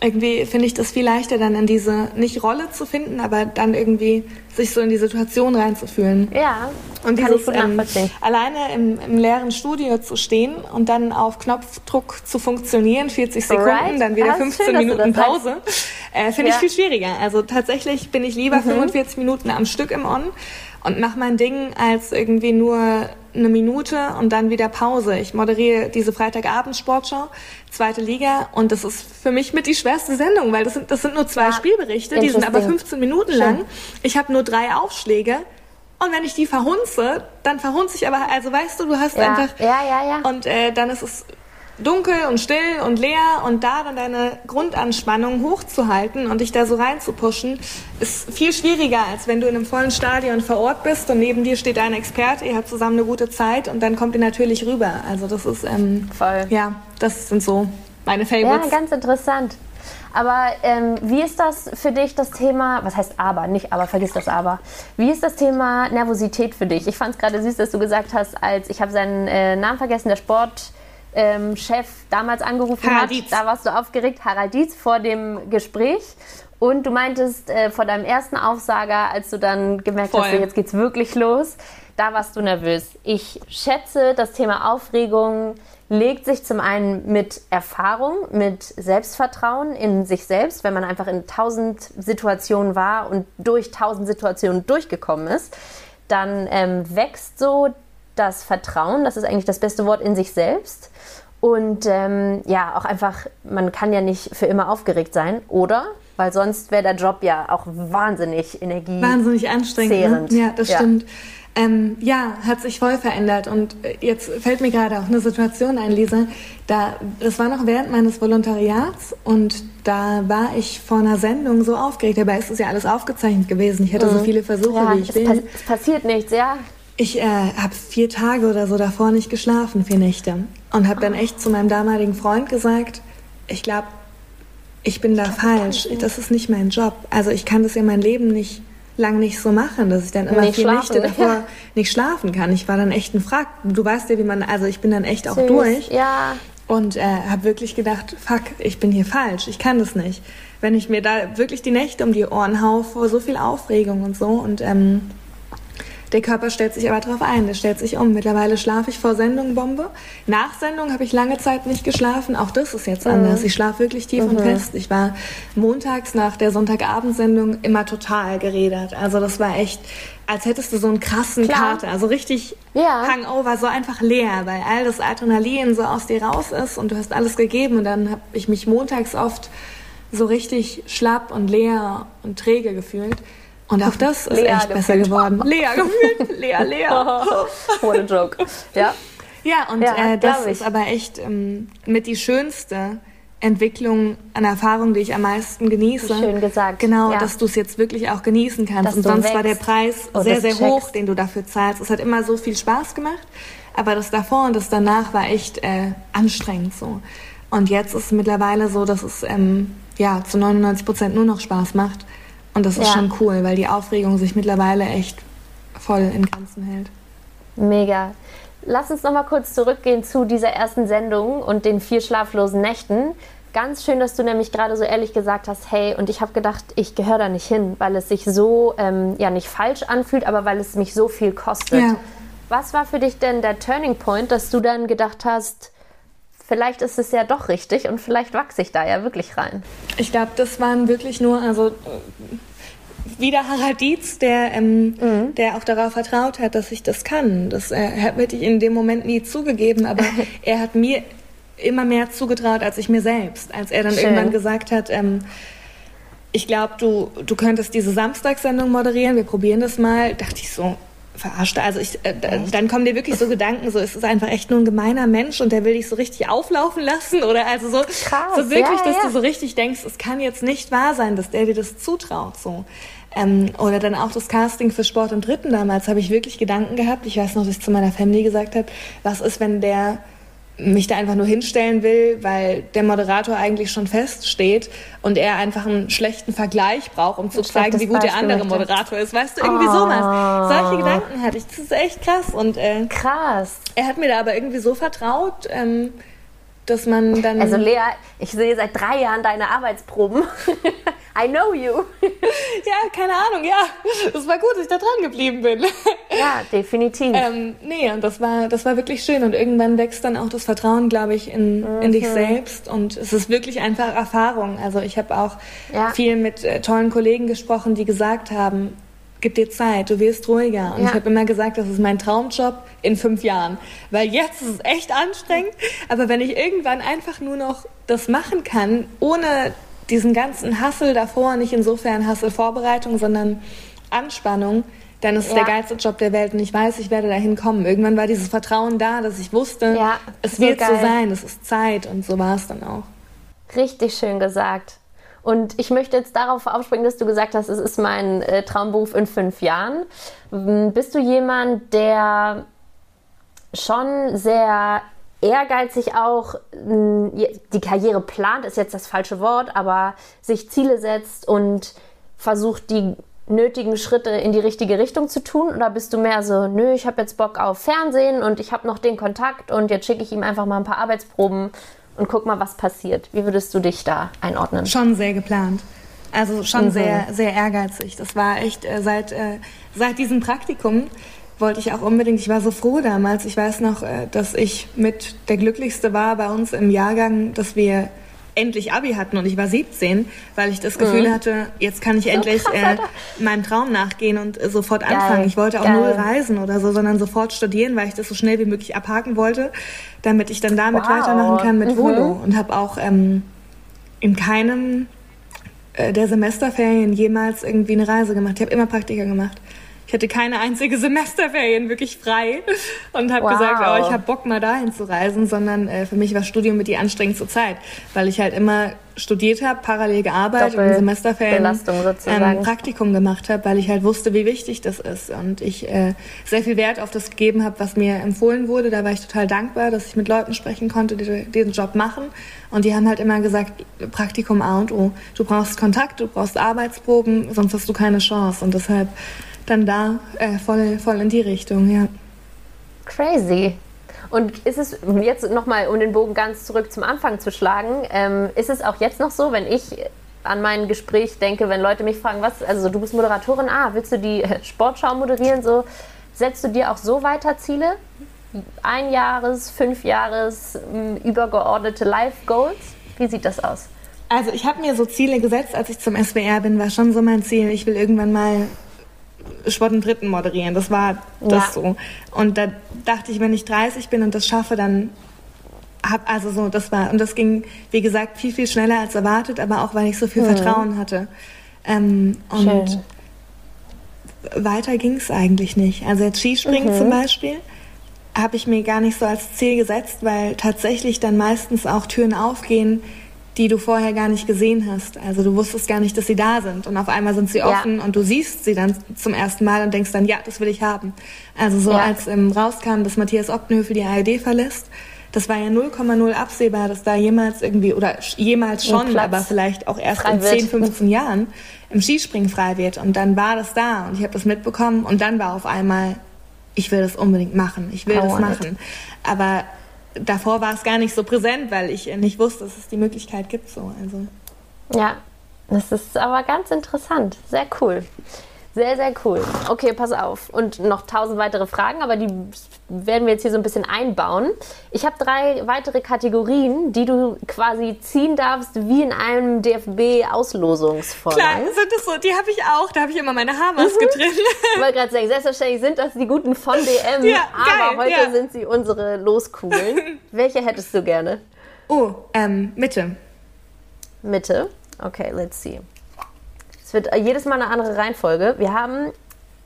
irgendwie finde ich das viel leichter, dann in diese, nicht Rolle zu finden, aber dann irgendwie sich so in die Situation reinzufühlen. Ja, und kann dieses, ich gut ähm, alleine im, im, leeren Studio zu stehen und dann auf Knopfdruck zu funktionieren, 40 Sekunden, right. dann wieder 15 schön, Minuten Pause, äh, finde ja. ich viel schwieriger. Also tatsächlich bin ich lieber mhm. 45 Minuten am Stück im On und mache mein Ding als irgendwie nur eine Minute und dann wieder Pause. Ich moderiere diese Freitagabend-Sportschau, zweite Liga und das ist für mich mit die schwerste Sendung, weil das sind, das sind nur zwei ja, Spielberichte, die sind aber 15 Minuten lang. Ich habe nur drei Aufschläge und wenn ich die verhunze, dann verhunze ich aber, also weißt du, du hast ja, einfach... Ja, ja, ja. Und äh, dann ist es dunkel und still und leer und da dann deine Grundanspannung hochzuhalten und dich da so reinzupuschen, ist viel schwieriger, als wenn du in einem vollen Stadion vor Ort bist und neben dir steht ein Experte, ihr habt zusammen eine gute Zeit und dann kommt ihr natürlich rüber. Also das ist, ähm, Voll. ja, das sind so meine Favorites. Ja, ganz interessant. Aber ähm, wie ist das für dich, das Thema, was heißt aber, nicht aber, vergiss das aber. Wie ist das Thema Nervosität für dich? Ich fand es gerade süß, dass du gesagt hast, als, ich habe seinen äh, Namen vergessen, der Sport ähm, Chef damals angerufen Harald hat. Dietz. Da warst du aufgeregt, Harald Dietz, vor dem Gespräch. Und du meintest äh, vor deinem ersten Aufsager, als du dann gemerkt Voll. hast, jetzt geht's wirklich los, da warst du nervös. Ich schätze, das Thema Aufregung legt sich zum einen mit Erfahrung, mit Selbstvertrauen in sich selbst, wenn man einfach in tausend Situationen war und durch tausend Situationen durchgekommen ist, dann ähm, wächst so das Vertrauen, das ist eigentlich das beste Wort in sich selbst. Und ähm, ja, auch einfach, man kann ja nicht für immer aufgeregt sein, oder? Weil sonst wäre der Job ja auch wahnsinnig energie Wahnsinnig anstrengend. Ne? Ja, das ja. stimmt. Ähm, ja, hat sich voll verändert. Und äh, jetzt fällt mir gerade auch eine Situation ein, Lisa. Da, das war noch während meines Volontariats und da war ich vor einer Sendung so aufgeregt. Dabei ist es ja alles aufgezeichnet gewesen. Ich hatte mhm. so viele Versuche, ja, wie ich es will. es passiert nichts, ja. Ich äh, habe vier Tage oder so davor nicht geschlafen, vier Nächte. Und habe dann echt zu meinem damaligen Freund gesagt, ich glaube, ich bin da falsch. Das ist nicht mein Job. Also ich kann das ja mein Leben nicht lang nicht so machen, dass ich dann immer nicht vier schlafen. Nächte davor ja. nicht schlafen kann. Ich war dann echt ein Frack. Du weißt ja, wie man, also ich bin dann echt auch Süß. durch. Ja. Und äh, habe wirklich gedacht, fuck, ich bin hier falsch. Ich kann das nicht. Wenn ich mir da wirklich die Nächte um die Ohren hau vor so viel Aufregung und so und ähm, der Körper stellt sich aber darauf ein, der stellt sich um. Mittlerweile schlafe ich vor Sendung Bombe. Nach Sendung habe ich lange Zeit nicht geschlafen. Auch das ist jetzt anders. Mhm. Ich schlafe wirklich tief mhm. und fest. Ich war montags nach der Sonntagabendsendung immer total geredet. Also das war echt, als hättest du so einen krassen Klar. Kater. Also richtig ja. Hangover, so einfach leer, weil all das Adrenalin so aus dir raus ist und du hast alles gegeben. Und dann habe ich mich montags oft so richtig schlapp und leer und träge gefühlt. Und auch das ist Lea echt besser geworden. Lea gefühlt. Lea, Lea. What a joke. Ja. Ja, und ja, äh, das ist aber echt ähm, mit die schönste Entwicklung an Erfahrung, die ich am meisten genieße. Schön gesagt. Genau, ja. dass du es jetzt wirklich auch genießen kannst. Dass und sonst war der Preis oh, sehr, sehr checkst. hoch, den du dafür zahlst. Es hat immer so viel Spaß gemacht, aber das davor und das danach war echt äh, anstrengend so. Und jetzt ist es mittlerweile so, dass es ähm, ja zu 99 Prozent nur noch Spaß macht. Und das ist ja. schon cool, weil die Aufregung sich mittlerweile echt voll in Grenzen hält. Mega. Lass uns noch mal kurz zurückgehen zu dieser ersten Sendung und den vier schlaflosen Nächten. Ganz schön, dass du nämlich gerade so ehrlich gesagt hast, hey, und ich habe gedacht, ich gehöre da nicht hin, weil es sich so, ähm, ja, nicht falsch anfühlt, aber weil es mich so viel kostet. Ja. Was war für dich denn der Turning Point, dass du dann gedacht hast, vielleicht ist es ja doch richtig und vielleicht wachse ich da ja wirklich rein. Ich glaube, das waren wirklich nur, also wieder Harald Dietz, der, ähm, mhm. der auch darauf vertraut hat, dass ich das kann. Das äh, hätte ich in dem Moment nie zugegeben, aber er hat mir immer mehr zugetraut als ich mir selbst. Als er dann Schön. irgendwann gesagt hat, ähm, ich glaube, du, du könntest diese Samstagssendung moderieren, wir probieren das mal. Dachte ich so, verarscht. Also ich, äh, dann kommen dir wirklich so Gedanken, so es ist einfach echt nur ein gemeiner Mensch und der will dich so richtig auflaufen lassen oder also so, Krass, so wirklich, ja, dass ja. du so richtig denkst, es kann jetzt nicht wahr sein, dass der dir das zutraut. So. Ähm, oder dann auch das Casting für Sport im Dritten damals habe ich wirklich Gedanken gehabt. Ich weiß noch, dass ich zu meiner Family gesagt habe, was ist, wenn der mich da einfach nur hinstellen will, weil der Moderator eigentlich schon feststeht und er einfach einen schlechten Vergleich braucht, um zu zeigen, wie gut der andere Moderator ist. Weißt du, irgendwie oh. sowas. Solche Gedanken hatte ich. Das ist echt krass. Und, äh, krass. Er hat mir da aber irgendwie so vertraut, ähm, dass man dann. Also Lea, ich sehe seit drei Jahren deine Arbeitsproben. I know you. ja, keine Ahnung, ja. Das war gut, dass ich da dran geblieben bin. ja, definitiv. Ähm, nee, und das war, das war wirklich schön. Und irgendwann wächst dann auch das Vertrauen, glaube ich, in, mhm. in dich mhm. selbst. Und es ist wirklich einfach Erfahrung. Also ich habe auch ja. viel mit äh, tollen Kollegen gesprochen, die gesagt haben, gib dir Zeit, du wirst ruhiger. Und ja. ich habe immer gesagt, das ist mein Traumjob in fünf Jahren. Weil jetzt ist es echt anstrengend. Aber wenn ich irgendwann einfach nur noch das machen kann, ohne diesen ganzen Hassel davor, nicht insofern Hassel-Vorbereitung, sondern Anspannung, dann ist es ja. der geilste Job der Welt und ich weiß, ich werde dahin kommen. Irgendwann war dieses Vertrauen da, dass ich wusste, ja, es wird so, so sein, es ist Zeit und so war es dann auch. Richtig schön gesagt. Und ich möchte jetzt darauf aufspringen, dass du gesagt hast, es ist mein äh, Traumberuf in fünf Jahren. Bist du jemand, der schon sehr ehrgeizig auch die Karriere plant, ist jetzt das falsche Wort, aber sich Ziele setzt und versucht, die nötigen Schritte in die richtige Richtung zu tun? Oder bist du mehr so, nö, ich habe jetzt Bock auf Fernsehen und ich habe noch den Kontakt und jetzt schicke ich ihm einfach mal ein paar Arbeitsproben und guck mal, was passiert. Wie würdest du dich da einordnen? Schon sehr geplant. Also schon mhm. sehr, sehr ehrgeizig. Das war echt äh, seit, äh, seit diesem Praktikum wollte ich auch unbedingt. Ich war so froh damals. Ich weiß noch, äh, dass ich mit der Glücklichste war bei uns im Jahrgang, dass wir endlich Abi hatten und ich war 17, weil ich das Gefühl mhm. hatte, jetzt kann ich so endlich krass, äh, meinem Traum nachgehen und äh, sofort Geil. anfangen. Ich wollte auch Geil. null reisen oder so, sondern sofort studieren, weil ich das so schnell wie möglich abhaken wollte, damit ich dann damit wow. weitermachen kann mit mhm. Volo und habe auch ähm, in keinem äh, der Semesterferien jemals irgendwie eine Reise gemacht. Ich habe immer Praktika gemacht. Ich hatte keine einzige Semesterferien wirklich frei und habe wow. gesagt, oh, ich habe Bock mal dahin zu reisen, sondern äh, für mich war Studium mit die anstrengendste Zeit, weil ich halt immer studiert habe, parallel gearbeitet Doppel und Semesterferien ähm, Praktikum gemacht habe, weil ich halt wusste, wie wichtig das ist und ich äh, sehr viel Wert auf das gegeben habe, was mir empfohlen wurde. Da war ich total dankbar, dass ich mit Leuten sprechen konnte, die diesen Job machen und die haben halt immer gesagt, Praktikum A und O. Du brauchst Kontakt, du brauchst Arbeitsproben, sonst hast du keine Chance und deshalb dann da äh, voll, voll in die Richtung, ja. Crazy. Und ist es jetzt nochmal, um den Bogen ganz zurück zum Anfang zu schlagen, ähm, ist es auch jetzt noch so, wenn ich an mein Gespräch denke, wenn Leute mich fragen, was, also du bist Moderatorin, ah, willst du die Sportschau moderieren, so, setzt du dir auch so weiter Ziele? Ein Jahres, fünf Jahres, übergeordnete Life-Goals? Wie sieht das aus? Also ich habe mir so Ziele gesetzt, als ich zum SWR bin, war schon so mein Ziel. Ich will irgendwann mal Sport im Dritten moderieren. Das war das ja. so. Und da dachte ich, wenn ich 30 bin und das schaffe, dann hab, also so, das war, und das ging, wie gesagt, viel, viel schneller als erwartet, aber auch, weil ich so viel mhm. Vertrauen hatte. Ähm, und Schön. weiter ging es eigentlich nicht. Also jetzt Skispringen mhm. zum Beispiel habe ich mir gar nicht so als Ziel gesetzt, weil tatsächlich dann meistens auch Türen aufgehen, die du vorher gar nicht gesehen hast. Also du wusstest gar nicht, dass sie da sind und auf einmal sind sie offen ja. und du siehst sie dann zum ersten Mal und denkst dann, ja, das will ich haben. Also so ja. als ähm, rauskam, dass Matthias Optenhöfel die ARD verlässt, das war ja 0,0 absehbar, dass da jemals irgendwie, oder jemals schon, aber vielleicht auch erst in 10, 15 Jahren im Skispringen frei wird. Und dann war das da und ich habe das mitbekommen und dann war auf einmal, ich will das unbedingt machen, ich will I das machen. It. Aber davor war es gar nicht so präsent, weil ich nicht wusste, dass es die Möglichkeit gibt. So. Also. Ja, das ist aber ganz interessant. Sehr cool. Sehr, sehr cool. Okay, pass auf. Und noch tausend weitere Fragen, aber die werden wir jetzt hier so ein bisschen einbauen. Ich habe drei weitere Kategorien, die du quasi ziehen darfst, wie in einem DFB-Auslosungsvorgang. Klar, sind das so. Die habe ich auch. Da habe ich immer meine Haarmaske mhm. drin. Ich wollte gerade sagen, selbstverständlich sind das die guten von DM, ja, aber geil, heute ja. sind sie unsere Loskugeln. Welche hättest du gerne? Oh, ähm, Mitte. Mitte? Okay, let's see. Es wird jedes Mal eine andere Reihenfolge. Wir haben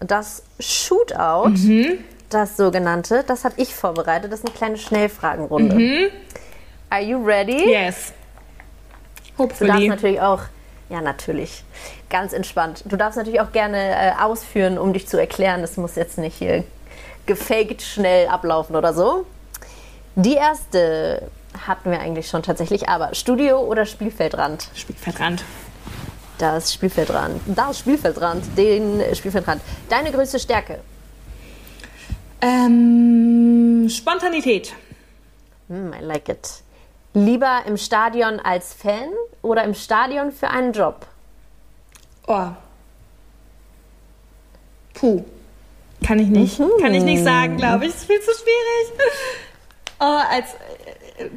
das Shootout, mhm. das sogenannte. Das habe ich vorbereitet. Das ist eine kleine Schnellfragenrunde. Mhm. Are you ready? Yes. Hopefully. Du darfst natürlich auch, ja natürlich, ganz entspannt. Du darfst natürlich auch gerne äh, ausführen, um dich zu erklären. Das muss jetzt nicht hier gefaked schnell ablaufen oder so. Die erste hatten wir eigentlich schon tatsächlich, aber Studio oder Spielfeldrand? Spielfeldrand. Das Spielfeldrand. Das Spielfeldrand. Den Spielfeldrand. Deine größte Stärke? Ähm, Spontanität. Mm, I like it. Lieber im Stadion als Fan oder im Stadion für einen Job? Oh. Puh. Kann ich nicht. Mhm. Kann ich nicht sagen, glaube ich. Ist viel zu schwierig. Oh, als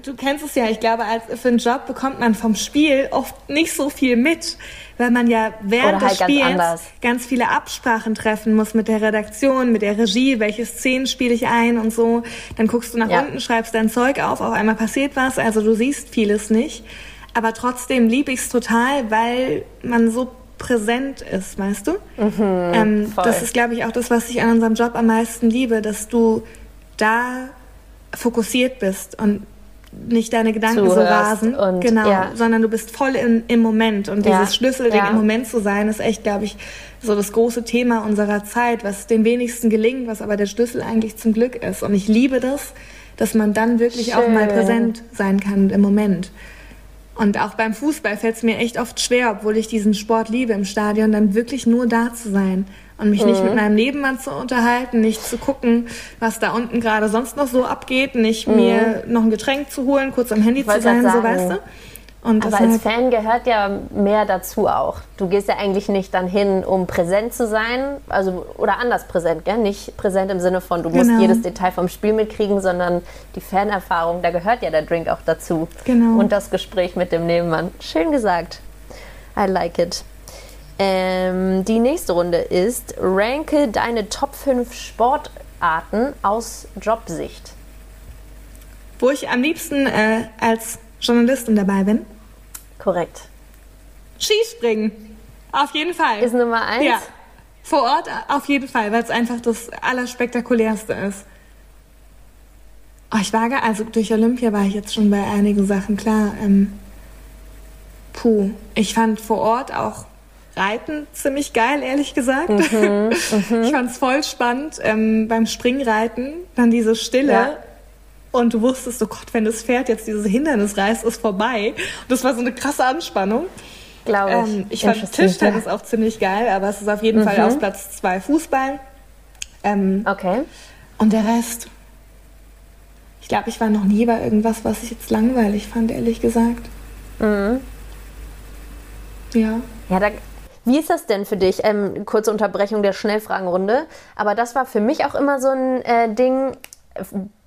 du kennst es ja, ich glaube, als für einen Job bekommt man vom Spiel oft nicht so viel mit, weil man ja während halt des Spiels ganz, ganz, viele Absprachen treffen muss mit der Redaktion, mit der Regie, welche Szenen spiele ich ein und so. Dann guckst du nach ja. unten, schreibst dein Zeug auf, auf einmal passiert was, also du siehst vieles nicht. Aber trotzdem liebe ich es total, weil man so präsent ist, weißt du? Mhm, ähm, das ist, glaube ich, auch das, was ich an unserem Job am meisten liebe, dass du da fokussiert bist und nicht deine Gedanken so rasen, genau, ja. sondern du bist voll in, im Moment und ja. dieses Schlüsselding ja. im Moment zu sein, ist echt, glaube ich, so das große Thema unserer Zeit, was den wenigsten gelingt, was aber der Schlüssel eigentlich zum Glück ist. Und ich liebe das, dass man dann wirklich Schön. auch mal präsent sein kann im Moment. Und auch beim Fußball fällt es mir echt oft schwer, obwohl ich diesen Sport liebe, im Stadion dann wirklich nur da zu sein und mich mhm. nicht mit meinem Nebenmann zu unterhalten, nicht zu gucken, was da unten gerade sonst noch so abgeht, nicht mhm. mir noch ein Getränk zu holen, kurz am Handy zu sein, so weißt du. Und Aber als Fan gehört ja mehr dazu auch. Du gehst ja eigentlich nicht dann hin, um präsent zu sein, also oder anders präsent, gell? nicht präsent im Sinne von, du musst genau. jedes Detail vom Spiel mitkriegen, sondern die Fanerfahrung, da gehört ja der Drink auch dazu. Genau. Und das Gespräch mit dem Nebenmann. Schön gesagt. I like it. Ähm, die nächste Runde ist, ranke deine Top 5 Sportarten aus Jobsicht. Wo ich am liebsten äh, als Journalistin dabei bin? Korrekt. Skispringen. Auf jeden Fall. Ist Nummer eins? Ja. Vor Ort auf jeden Fall, weil es einfach das Allerspektakulärste ist. Oh, ich war, also durch Olympia war ich jetzt schon bei einigen Sachen klar. Ähm, puh, ich fand vor Ort auch Reiten ziemlich geil, ehrlich gesagt. Mhm, mhm. ich fand es voll spannend ähm, beim Springreiten, dann diese Stille. Ja. Und du wusstest, oh Gott, wenn das Pferd jetzt dieses Hindernis reißt, ist vorbei. Und das war so eine krasse Anspannung. Glaube ich. Ähm, ich fand Tischtennis auch ziemlich geil, aber es ist auf jeden mhm. Fall auf Platz zwei Fußball. Ähm, okay. Und der Rest. Ich glaube, ich war noch nie bei irgendwas, was ich jetzt langweilig fand, ehrlich gesagt. Mhm. Ja. Ja, da, wie ist das denn für dich? Ähm, kurze Unterbrechung der Schnellfragenrunde. Aber das war für mich auch immer so ein äh, Ding,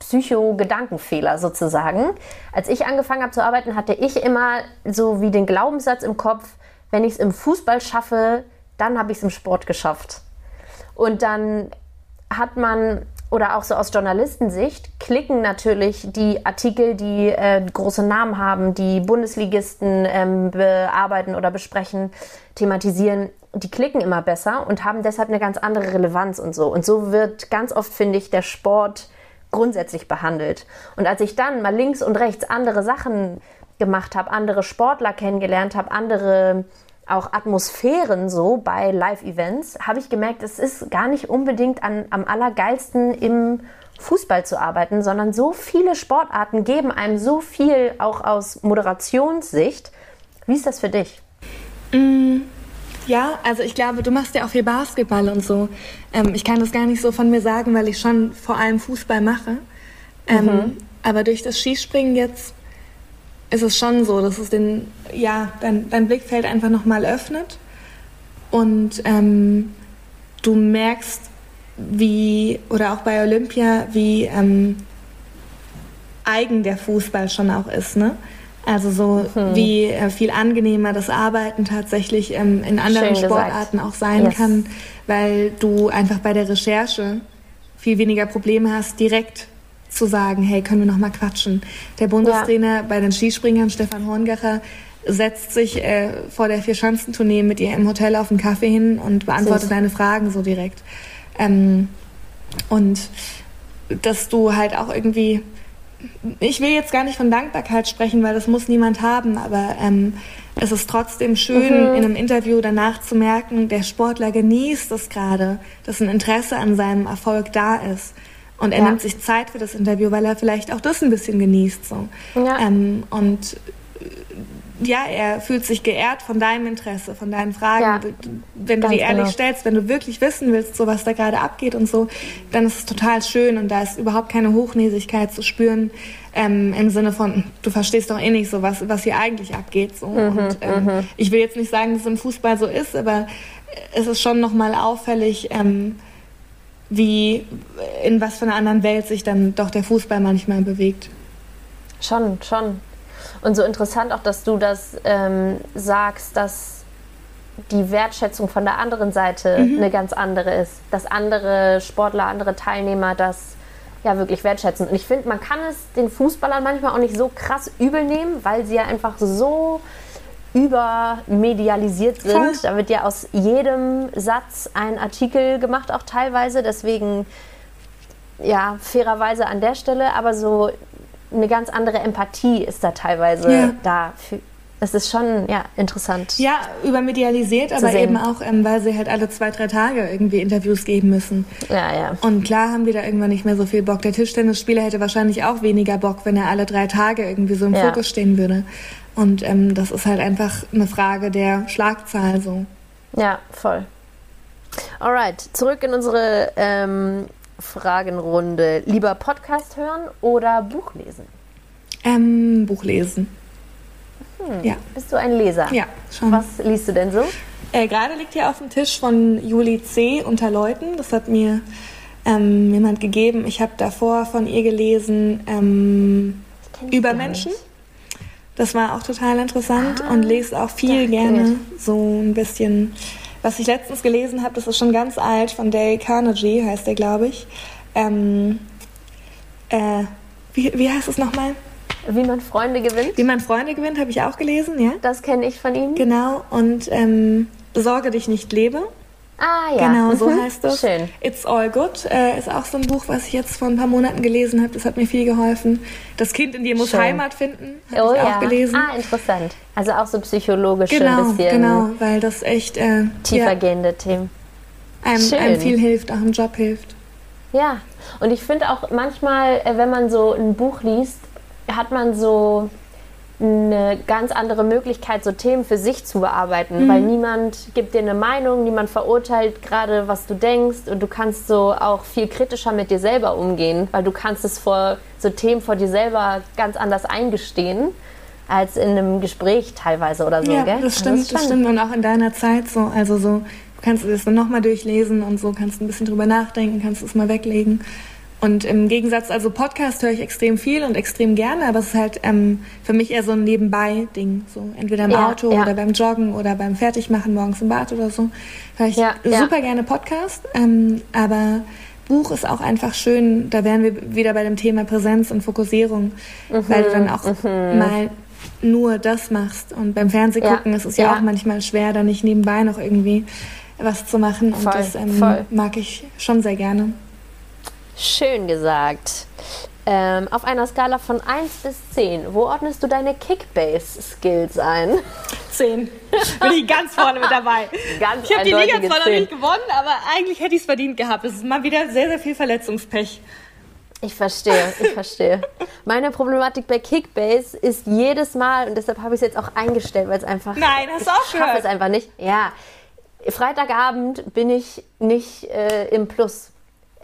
Psycho-Gedankenfehler sozusagen. Als ich angefangen habe zu arbeiten, hatte ich immer so wie den Glaubenssatz im Kopf, wenn ich es im Fußball schaffe, dann habe ich es im Sport geschafft. Und dann hat man oder auch so aus Journalistensicht klicken natürlich die Artikel, die äh, große Namen haben, die Bundesligisten ähm, bearbeiten oder besprechen, thematisieren, die klicken immer besser und haben deshalb eine ganz andere Relevanz und so. Und so wird ganz oft, finde ich, der Sport grundsätzlich behandelt. Und als ich dann mal links und rechts andere Sachen gemacht habe, andere Sportler kennengelernt habe, andere auch Atmosphären so bei Live-Events, habe ich gemerkt, es ist gar nicht unbedingt an, am allergeilsten im Fußball zu arbeiten, sondern so viele Sportarten geben einem so viel auch aus Moderationssicht. Wie ist das für dich? Mm, ja, also ich glaube, du machst ja auch viel Basketball und so. Ähm, ich kann das gar nicht so von mir sagen, weil ich schon vor allem Fußball mache. Ähm, mhm. Aber durch das Skispringen jetzt ist es schon so, dass es den, ja, dein, dein Blickfeld einfach nochmal öffnet und ähm, du merkst, wie, oder auch bei Olympia, wie ähm, eigen der Fußball schon auch ist, ne? Also so mhm. wie äh, viel angenehmer das Arbeiten tatsächlich ähm, in anderen Schön Sportarten gesagt. auch sein yes. kann, weil du einfach bei der Recherche viel weniger Probleme hast, direkt zu sagen, hey, können wir noch mal quatschen. Der Bundestrainer ja. bei den Skispringern, Stefan Horngacher, setzt sich äh, vor der Vier-Schanzentournee mit ihr im Hotel auf einen Kaffee hin und beantwortet Süß. deine Fragen so direkt. Ähm, und dass du halt auch irgendwie, ich will jetzt gar nicht von Dankbarkeit sprechen, weil das muss niemand haben, aber ähm, es ist trotzdem schön, mhm. in einem Interview danach zu merken, der Sportler genießt es gerade, dass ein Interesse an seinem Erfolg da ist. Und er ja. nimmt sich Zeit für das Interview, weil er vielleicht auch das ein bisschen genießt. So. Ja. Ähm, und ja, er fühlt sich geehrt von deinem Interesse, von deinen Fragen. Ja, wenn du die ehrlich genau. stellst, wenn du wirklich wissen willst, so was da gerade abgeht und so, dann ist es total schön und da ist überhaupt keine Hochnäsigkeit zu spüren ähm, im Sinne von, du verstehst doch eh nicht so, was, was hier eigentlich abgeht. So. Mhm, und ähm, mhm. ich will jetzt nicht sagen, dass es im Fußball so ist, aber es ist schon nochmal auffällig, ähm, wie in was für einer anderen Welt sich dann doch der Fußball manchmal bewegt. Schon, schon. Und so interessant auch, dass du das ähm, sagst, dass die Wertschätzung von der anderen Seite mhm. eine ganz andere ist. Dass andere Sportler, andere Teilnehmer das ja wirklich wertschätzen. Und ich finde, man kann es den Fußballern manchmal auch nicht so krass übel nehmen, weil sie ja einfach so übermedialisiert sind. Voll. Da wird ja aus jedem Satz ein Artikel gemacht, auch teilweise. Deswegen, ja, fairerweise an der Stelle, aber so eine ganz andere Empathie ist da teilweise ja. da. Das ist schon ja, interessant. Ja, übermedialisiert, aber sehen. eben auch, ähm, weil sie halt alle zwei, drei Tage irgendwie Interviews geben müssen. Ja, ja. Und klar haben wir da irgendwann nicht mehr so viel Bock. Der Tischtennisspieler hätte wahrscheinlich auch weniger Bock, wenn er alle drei Tage irgendwie so im ja. Fokus stehen würde. Und ähm, das ist halt einfach eine Frage der Schlagzahl so. Ja, voll. Alright, zurück in unsere ähm, Fragenrunde. Lieber Podcast hören oder Buch lesen? Ähm, Buch lesen. Hm. Ja. Bist du ein Leser? Ja, schon. Was liest du denn so? Äh, Gerade liegt hier auf dem Tisch von Juli C. unter Leuten. Das hat mir ähm, jemand gegeben. Ich habe davor von ihr gelesen ähm, über Menschen. Das war auch total interessant ah, und lese auch viel gerne so ein bisschen was ich letztens gelesen habe, das ist schon ganz alt, von Dale Carnegie heißt der, glaube ich. Ähm, äh, wie, wie heißt es nochmal? Wie man Freunde gewinnt. Wie man Freunde gewinnt, habe ich auch gelesen, ja. Das kenne ich von ihm. Genau, und ähm, Sorge dich nicht lebe. Ah ja. Genau, so mhm. heißt das. Schön. It's All Good äh, ist auch so ein Buch, was ich jetzt vor ein paar Monaten gelesen habe. Das hat mir viel geholfen. Das Kind in dir muss Schön. Heimat finden, habe oh, ich ja. auch gelesen. Ah, interessant. Also auch so psychologisch genau, ein bisschen. Genau, weil das echt äh, tiefergehende ja, Themen. Einem, einem, viel hilft, auch im Job hilft. Ja, und ich finde auch manchmal, äh, wenn man so ein Buch liest, hat man so eine ganz andere Möglichkeit, so Themen für sich zu bearbeiten, mhm. weil niemand gibt dir eine Meinung, niemand verurteilt gerade, was du denkst und du kannst so auch viel kritischer mit dir selber umgehen, weil du kannst es vor so Themen vor dir selber ganz anders eingestehen als in einem Gespräch teilweise oder so, ja, gell? das stimmt, das, das stimmt und auch in deiner Zeit so, also so kannst du das dann nochmal durchlesen und so kannst ein bisschen drüber nachdenken, kannst es mal weglegen. Und im Gegensatz, also Podcast höre ich extrem viel und extrem gerne, aber es ist halt ähm, für mich eher so ein Nebenbei-Ding. So entweder im ja, Auto ja. oder beim Joggen oder beim Fertigmachen morgens im Bad oder so. Höre ich ja, super gerne Podcast. Ähm, aber Buch ist auch einfach schön, da wären wir wieder bei dem Thema Präsenz und Fokussierung, mhm, weil du dann auch mhm. mal nur das machst. Und beim Fernsehgucken ist es ja, auch manchmal schwer, da nicht nebenbei noch irgendwie was zu machen. Und voll, das ähm, mag ich schon sehr gerne. Schön gesagt. Ähm, auf einer Skala von 1 bis 10, wo ordnest du deine Kickbase-Skills ein? 10. Bin ich ganz vorne mit dabei. Ganz ich habe die Liga zwar noch nicht gewonnen, aber eigentlich hätte ich es verdient gehabt. Es ist mal wieder sehr, sehr viel Verletzungspech. Ich verstehe, ich verstehe. Meine Problematik bei Kickbase ist jedes Mal, und deshalb habe ich es jetzt auch eingestellt, weil es einfach. Nein, hast du auch schon. Ich schaffe es einfach nicht. Ja. Freitagabend bin ich nicht äh, im Plus.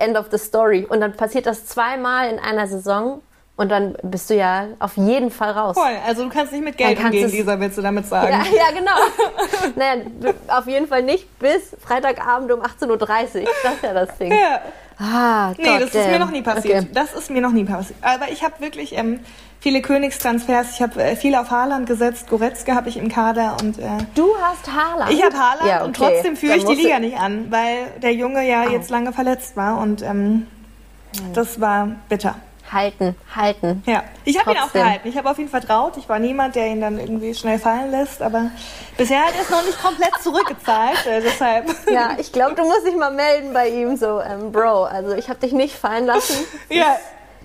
End of the story. Und dann passiert das zweimal in einer Saison und dann bist du ja auf jeden Fall raus. Voll, also du kannst nicht mit Geld umgehen, Lisa, willst du damit sagen? Ja, ja genau. naja, auf jeden Fall nicht bis Freitagabend um 18.30 Uhr. Das ist ja das Ding. Ja. Ah, nee, das damn. ist mir noch nie passiert. Okay. Das ist mir noch nie passiert. Aber ich habe wirklich ähm, viele Königstransfers. Ich habe äh, viel auf Haaland gesetzt. Goretzka habe ich im Kader und äh, du hast Haaland. Ich habe Haaland ja, okay. und trotzdem führe ich die Liga nicht an, weil der Junge ja oh. jetzt lange verletzt war und ähm, hm. das war bitter. halten, halten. Ja, ich habe ihn auch gehalten. Ich habe auf ihn vertraut. Ich war niemand, der ihn dann irgendwie schnell fallen lässt, aber bisher hat er es noch nicht komplett zurückgezahlt. Äh, deshalb. Ja, ich glaube, du musst dich mal melden bei ihm, so, ähm, Bro. Also ich habe dich nicht fallen lassen. Ja,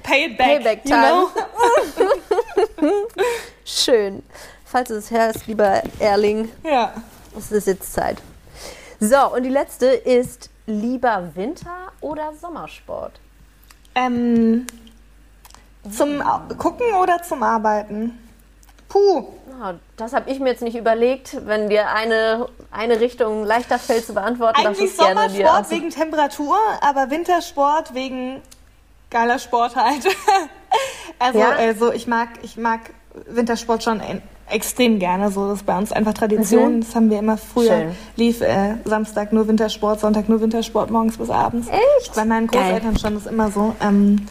pay it back. Payback time. You know? Schön. Falls es hörst, lieber Erling. Ja. Es ist jetzt Zeit. So, und die letzte ist lieber Winter- oder Sommersport? Ähm, zum Gucken oder zum Arbeiten? Puh. Das habe ich mir jetzt nicht überlegt. Wenn dir eine, eine Richtung leichter fällt zu beantworten, Eigentlich das ist gerne dir. Sommersport wegen Temperatur, aber Wintersport wegen geiler Sport halt. also, ja. also ich mag, ich mag Wintersport schon extrem gerne. So, das ist bei uns einfach Tradition. Mhm. Das haben wir immer früher. Schön. Lief äh, Samstag nur Wintersport, Sonntag nur Wintersport, morgens bis abends. Echt? Bei meinen Großeltern Geil. schon das immer so. Ähm,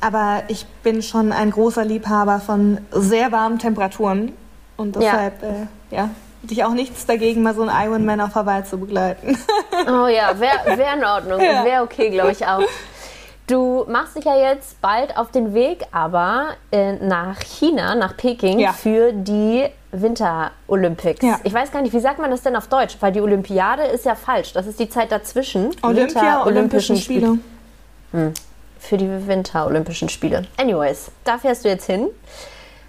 aber ich bin schon ein großer Liebhaber von sehr warmen Temperaturen. Und deshalb, ja, äh, ja hätte ich auch nichts dagegen, mal so einen Ironman auf Hawaii zu begleiten. Oh ja, wäre wär in Ordnung. Ja. Wäre okay, glaube ich auch. Du machst dich ja jetzt bald auf den Weg, aber äh, nach China, nach Peking ja. für die Winter Olympics. Ja. Ich weiß gar nicht, wie sagt man das denn auf Deutsch? Weil die Olympiade ist ja falsch. Das ist die Zeit dazwischen. Olympia, Olympischen Spiele. Hm. Für die Winter Olympischen Spiele. Anyways, da fährst du jetzt hin.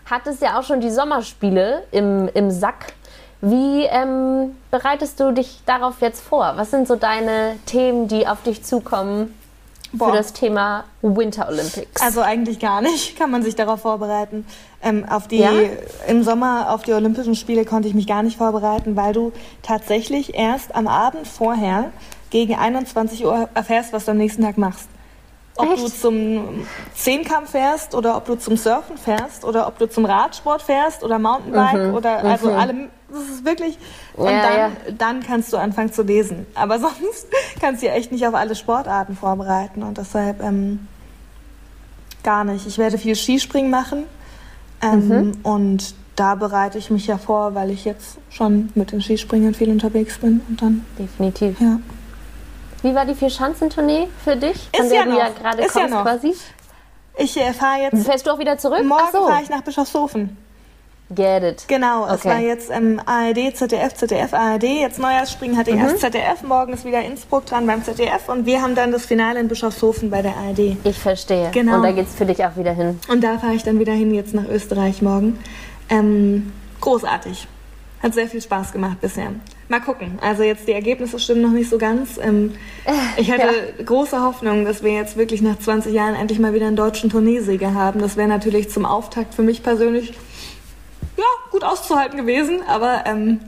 Hattest ja auch schon die Sommerspiele im, im Sack. Wie ähm, bereitest du dich darauf jetzt vor? Was sind so deine Themen, die auf dich zukommen? Boah. für das Thema Winter Olympics? Also eigentlich gar nicht, kann man sich darauf vorbereiten. Ähm, auf die, ja? Im Sommer auf die Olympischen Spiele konnte ich mich gar nicht vorbereiten, weil du tatsächlich erst am Abend vorher gegen 21 Uhr erfährst, was du am nächsten Tag machst. Ob Echt? du zum Zehnkampf fährst oder ob du zum Surfen fährst oder ob du zum Radsport fährst oder Mountainbike mhm. oder also mhm. alle das ist wirklich. Und ja, dann, ja. dann kannst du anfangen zu lesen. Aber sonst kannst du ja echt nicht auf alle Sportarten vorbereiten. Und deshalb ähm, gar nicht. Ich werde viel Skispringen machen. Ähm, mhm. Und da bereite ich mich ja vor, weil ich jetzt schon mit den Skispringen viel unterwegs bin. Und dann. Definitiv. Ja. Wie war die Vier-Schanzentournee für dich? Von ist der ja du noch. ja gerade kommst ja noch. quasi? Ich äh, fahre jetzt. Fährst du auch wieder zurück? Morgen so. fahre ich nach Bischofshofen. Get it. Genau, okay. es war jetzt ähm, ARD, ZDF, ZDF, ARD. Jetzt Neujahrsspringen hatte mhm. erst ZDF, morgen ist wieder Innsbruck dran beim ZDF und wir haben dann das Finale in Bischofshofen bei der ARD. Ich verstehe. Genau. Und da geht es für dich auch wieder hin. Und da fahre ich dann wieder hin, jetzt nach Österreich morgen. Ähm, großartig. Hat sehr viel Spaß gemacht bisher. Mal gucken. Also jetzt die Ergebnisse stimmen noch nicht so ganz. Ähm, ich hatte ja. große Hoffnung, dass wir jetzt wirklich nach 20 Jahren endlich mal wieder einen deutschen Tourneesieger haben. Das wäre natürlich zum Auftakt für mich persönlich ja, gut auszuhalten gewesen, aber ähm,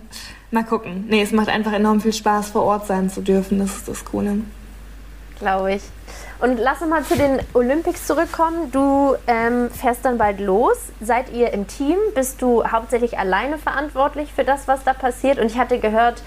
mal gucken. Nee, es macht einfach enorm viel Spaß, vor Ort sein zu dürfen. Das ist das Coole. Glaube ich. Und lass uns mal zu den Olympics zurückkommen. Du ähm, fährst dann bald los. Seid ihr im Team? Bist du hauptsächlich alleine verantwortlich für das, was da passiert? Und ich hatte gehört,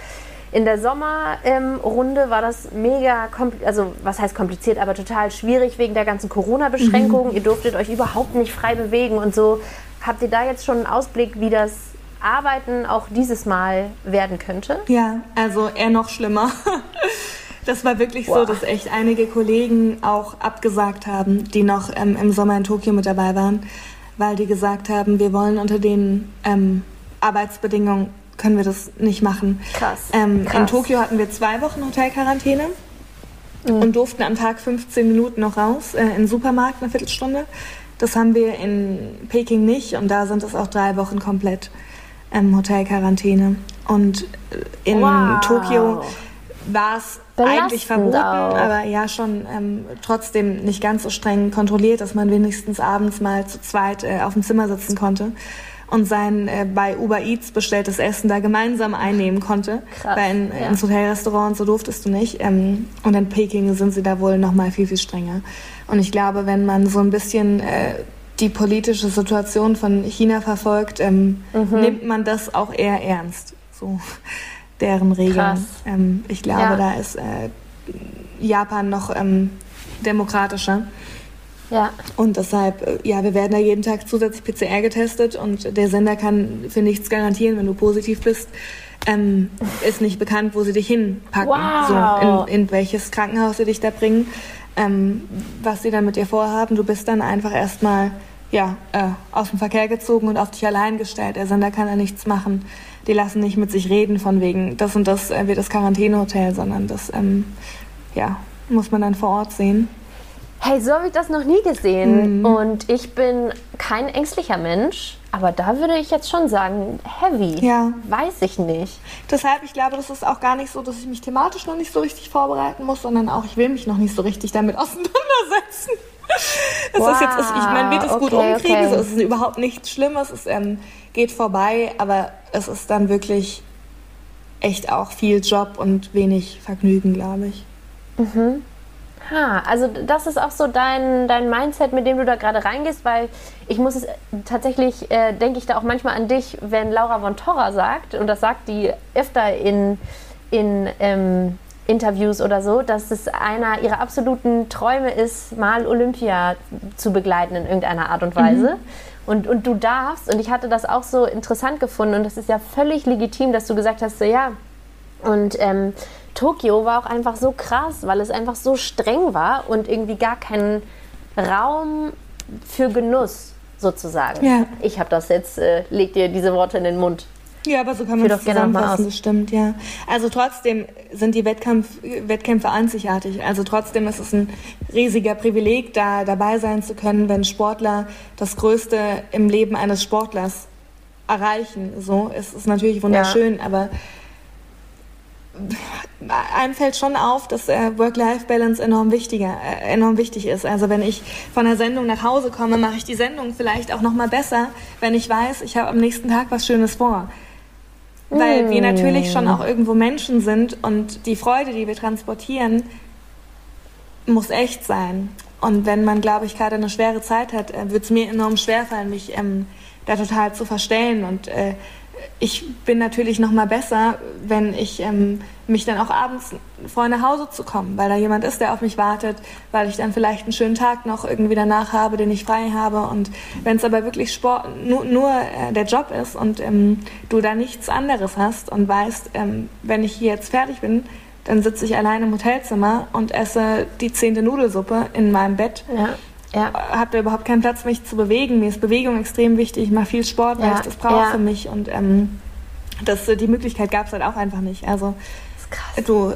in der Sommerrunde ähm, war das mega, also was heißt kompliziert, aber total schwierig wegen der ganzen Corona-Beschränkungen. Mhm. Ihr durftet euch überhaupt nicht frei bewegen und so. Habt ihr da jetzt schon einen Ausblick, wie das Arbeiten auch dieses Mal werden könnte? Ja, also eher noch schlimmer. Das war wirklich wow. so, dass echt einige Kollegen auch abgesagt haben, die noch ähm, im Sommer in Tokio mit dabei waren, weil die gesagt haben, wir wollen unter den ähm, Arbeitsbedingungen können wir das nicht machen. Krass. Ähm, Krass. In Tokio hatten wir zwei Wochen Hotelquarantäne mhm. und durften am Tag 15 Minuten noch raus, äh, in den Supermarkt eine Viertelstunde. Das haben wir in Peking nicht und da sind es auch drei Wochen komplett ähm, Hotelquarantäne. Und äh, in wow. Tokio war es eigentlich verboten, auch. aber ja schon ähm, trotzdem nicht ganz so streng kontrolliert, dass man wenigstens abends mal zu zweit äh, auf dem Zimmer sitzen konnte und sein äh, bei Uber Eats bestelltes Essen da gemeinsam einnehmen konnte. Krass, Weil in, ja. ins Hotelrestaurant so durftest du nicht. Ähm, und in Peking sind sie da wohl noch mal viel, viel strenger. Und ich glaube, wenn man so ein bisschen äh, die politische Situation von China verfolgt, ähm, mhm. nimmt man das auch eher ernst. So deren Regeln. Ähm, ich glaube, ja. da ist äh, Japan noch ähm, demokratischer. Ja. Und deshalb, äh, ja, wir werden da jeden Tag zusätzlich PCR getestet und der Sender kann für nichts garantieren, wenn du positiv bist. Ähm, ist nicht bekannt, wo sie dich hinpacken, wow. so in, in welches Krankenhaus sie dich da bringen. ähm, was sie dann mit dir vorhaben. Du bist dann einfach erstmal ja, äh, aus dem Verkehr gezogen und auf dich allein gestellt. Der Sender kann ja nichts machen. Die lassen nicht mit sich reden von wegen, das und das wird das Quarantänehotel, sondern das ähm, ja, muss man dann vor Ort sehen. Hey, so habe ich das noch nie gesehen. Mhm. Und ich bin kein ängstlicher Mensch, aber da würde ich jetzt schon sagen, heavy. Ja. Weiß ich nicht. Deshalb, ich glaube, das ist auch gar nicht so, dass ich mich thematisch noch nicht so richtig vorbereiten muss, sondern auch, ich will mich noch nicht so richtig damit auseinandersetzen. Das wow. ist jetzt, ich meine, wird es okay, gut umkriegen, okay. es ist überhaupt nichts Schlimmes, es ähm, geht vorbei, aber es ist dann wirklich echt auch viel Job und wenig Vergnügen, glaube ich. Mhm. Ha, also das ist auch so dein, dein Mindset, mit dem du da gerade reingehst, weil ich muss es tatsächlich, äh, denke ich da auch manchmal an dich, wenn Laura von Torra sagt, und das sagt die öfter in, in ähm, Interviews oder so, dass es einer ihrer absoluten Träume ist, mal Olympia zu begleiten in irgendeiner Art und Weise. Mhm. Und, und du darfst, und ich hatte das auch so interessant gefunden, und das ist ja völlig legitim, dass du gesagt hast, so ja, und ähm, Tokio war auch einfach so krass, weil es einfach so streng war und irgendwie gar keinen Raum für Genuss sozusagen. Ja. Ich habe das jetzt, äh, leg dir diese Worte in den Mund. Ja, aber so kann man das zusammenfassen, das stimmt, ja. Also trotzdem sind die Wettkampf, Wettkämpfe einzigartig. Also trotzdem ist es ein riesiger Privileg, da dabei sein zu können, wenn Sportler das Größte im Leben eines Sportlers erreichen. So, es ist natürlich wunderschön, ja. aber einem fällt schon auf, dass äh, Work-Life-Balance enorm wichtiger, äh, enorm wichtig ist. Also wenn ich von der Sendung nach Hause komme, mache ich die Sendung vielleicht auch noch mal besser, wenn ich weiß, ich habe am nächsten Tag was Schönes vor. Weil mm. wir natürlich schon auch irgendwo Menschen sind und die Freude, die wir transportieren, muss echt sein. Und wenn man, glaube ich, gerade eine schwere Zeit hat, äh, wird es mir enorm schwerfallen, mich ähm, da total zu verstellen und äh, ich bin natürlich noch mal besser, wenn ich ähm, mich dann auch abends freue, nach Hause zu kommen, weil da jemand ist, der auf mich wartet, weil ich dann vielleicht einen schönen Tag noch irgendwie danach habe, den ich frei habe. Und wenn es aber wirklich Sport, nur, nur äh, der Job ist und ähm, du da nichts anderes hast und weißt, ähm, wenn ich hier jetzt fertig bin, dann sitze ich allein im Hotelzimmer und esse die zehnte Nudelsuppe in meinem Bett. Ja ja. habe da überhaupt keinen Platz, mich zu bewegen. Mir ist Bewegung extrem wichtig. Ich mache viel Sport, weil ja. ich das brauche ja. für mich. Und ähm, das, die Möglichkeit gab es halt auch einfach nicht. Also du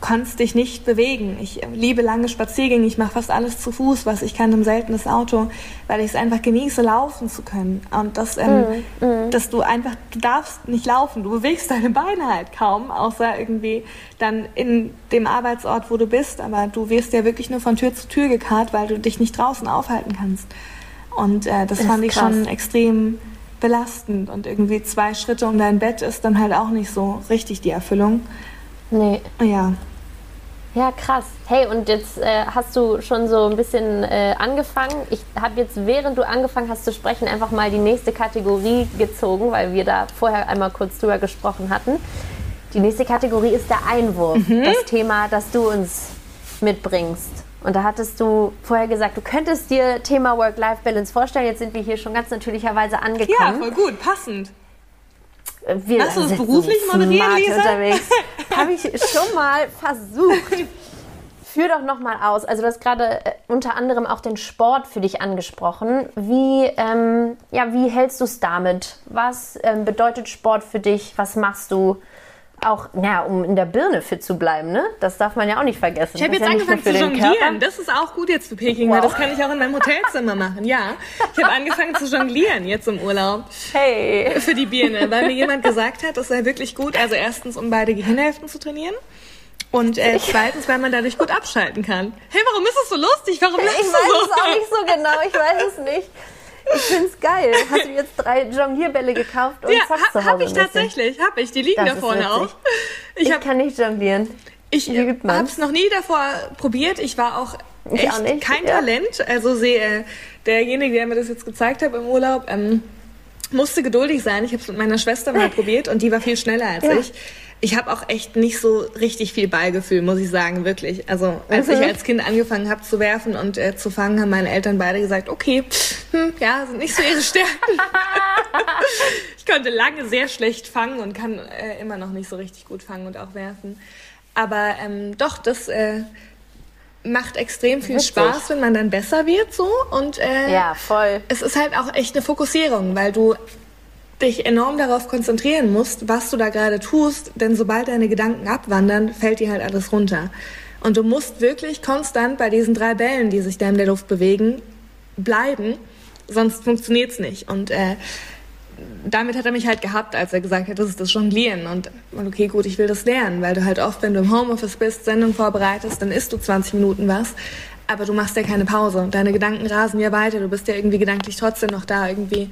kannst dich nicht bewegen. Ich liebe lange Spaziergänge, ich mache fast alles zu Fuß, was ich kann im seltenes Auto, weil ich es einfach genieße, laufen zu können. Und das, ähm, mm, mm. dass du einfach, du darfst nicht laufen, du bewegst deine Beine halt kaum, außer irgendwie dann in dem Arbeitsort, wo du bist. Aber du wirst ja wirklich nur von Tür zu Tür gekarrt, weil du dich nicht draußen aufhalten kannst. Und äh, das, das fand ich krass. schon extrem belastend. Und irgendwie zwei Schritte um dein Bett ist dann halt auch nicht so richtig die Erfüllung. Nee. Ja. Ja, krass. Hey, und jetzt äh, hast du schon so ein bisschen äh, angefangen. Ich habe jetzt, während du angefangen hast zu sprechen, einfach mal die nächste Kategorie gezogen, weil wir da vorher einmal kurz drüber gesprochen hatten. Die nächste Kategorie ist der Einwurf, mhm. das Thema, das du uns mitbringst. Und da hattest du vorher gesagt, du könntest dir Thema Work-Life-Balance vorstellen. Jetzt sind wir hier schon ganz natürlicherweise angekommen. Ja, voll gut, passend. Wir Hast du das beruflich moderieren, Lisa? unterwegs. Habe ich schon mal versucht. Führ doch noch mal aus. Also du hast gerade äh, unter anderem auch den Sport für dich angesprochen. Wie, ähm, ja, wie hältst du es damit? Was ähm, bedeutet Sport für dich? Was machst du? Auch, ja, um in der Birne fit zu bleiben, ne? Das darf man ja auch nicht vergessen. Ich habe jetzt ja angefangen zu jonglieren. Das ist auch gut jetzt für Peking, wow. weil das kann ich auch in meinem Hotelzimmer machen. Ja, ich habe angefangen zu jonglieren jetzt im Urlaub. Hey. Für die Birne, weil mir jemand gesagt hat, das sei wirklich gut. Also erstens, um beide Gehirnhälften zu trainieren. Und äh, zweitens, weil man dadurch gut abschalten kann. Hey, warum ist es so lustig? Warum lachst du so? Ich weiß es auch nicht so genau. Ich weiß es nicht. Ich find's geil. Hast du jetzt drei Jonglierbälle gekauft und ja, zockst zu Hause hab ich tatsächlich. Hab ich. Die liegen das da vorne auch. Ich, ich kann nicht jonglieren. Ich habe es noch nie davor probiert. Ich war auch echt kein ja. Talent. Also sehe derjenige, der mir das jetzt gezeigt hat im Urlaub, ähm, musste geduldig sein. Ich habe es mit meiner Schwester mal probiert und die war viel schneller als ja. ich ich habe auch echt nicht so richtig viel Ballgefühl, muss ich sagen, wirklich. Also als mhm. ich als Kind angefangen habe zu werfen und äh, zu fangen, haben meine Eltern beide gesagt, okay, hm, ja, sind nicht so ihre Stärken. ich konnte lange sehr schlecht fangen und kann äh, immer noch nicht so richtig gut fangen und auch werfen. Aber ähm, doch, das äh, macht extrem viel Witzig. Spaß, wenn man dann besser wird so und äh, ja voll. Es ist halt auch echt eine Fokussierung, weil du dich enorm darauf konzentrieren musst, was du da gerade tust, denn sobald deine Gedanken abwandern, fällt dir halt alles runter. Und du musst wirklich konstant bei diesen drei Bällen, die sich da in der Luft bewegen, bleiben, sonst funktioniert's nicht. Und äh, damit hat er mich halt gehabt, als er gesagt hat, das ist das Jonglieren. Und okay, gut, ich will das lernen, weil du halt oft, wenn du im Homeoffice bist, Sendung vorbereitest, dann isst du 20 Minuten was, aber du machst ja keine Pause. Deine Gedanken rasen ja weiter, du bist ja irgendwie gedanklich trotzdem noch da irgendwie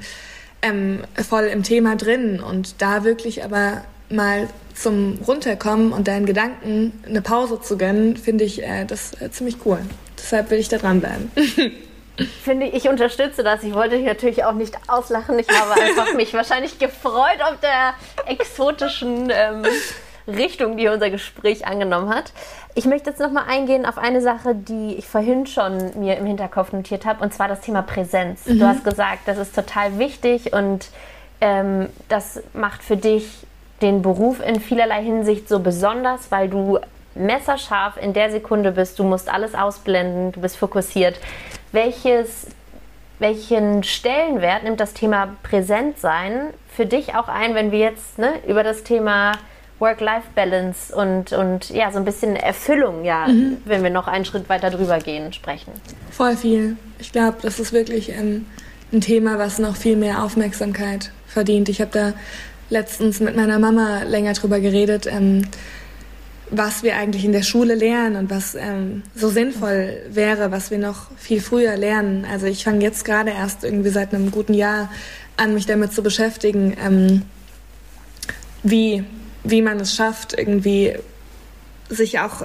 ähm, voll im Thema drin. Und da wirklich aber mal zum Runterkommen und deinen Gedanken eine Pause zu gönnen, finde ich äh, das äh, ziemlich cool. Deshalb will ich da dranbleiben. Finde ich, ich unterstütze das. Ich wollte dich natürlich auch nicht auslachen. Ich habe einfach mich wahrscheinlich gefreut auf der exotischen ähm, Richtung, die unser Gespräch angenommen hat. Ich möchte jetzt nochmal eingehen auf eine Sache, die ich vorhin schon mir im Hinterkopf notiert habe, und zwar das Thema Präsenz. Mhm. Du hast gesagt, das ist total wichtig und ähm, das macht für dich den Beruf in vielerlei Hinsicht so besonders, weil du messerscharf in der Sekunde bist, du musst alles ausblenden, du bist fokussiert welches, welchen Stellenwert nimmt das Thema Präsentsein für dich auch ein, wenn wir jetzt ne, über das Thema Work-Life-Balance und, und ja, so ein bisschen Erfüllung, ja, mhm. wenn wir noch einen Schritt weiter drüber gehen, sprechen? Voll viel. Ich glaube, das ist wirklich ein, ein Thema, was noch viel mehr Aufmerksamkeit verdient. Ich habe da letztens mit meiner Mama länger drüber geredet. Ähm, was wir eigentlich in der Schule lernen und was ähm, so sinnvoll wäre, was wir noch viel früher lernen. Also ich fange jetzt gerade erst irgendwie seit einem guten Jahr an, mich damit zu beschäftigen, ähm, wie, wie man es schafft, irgendwie sich auch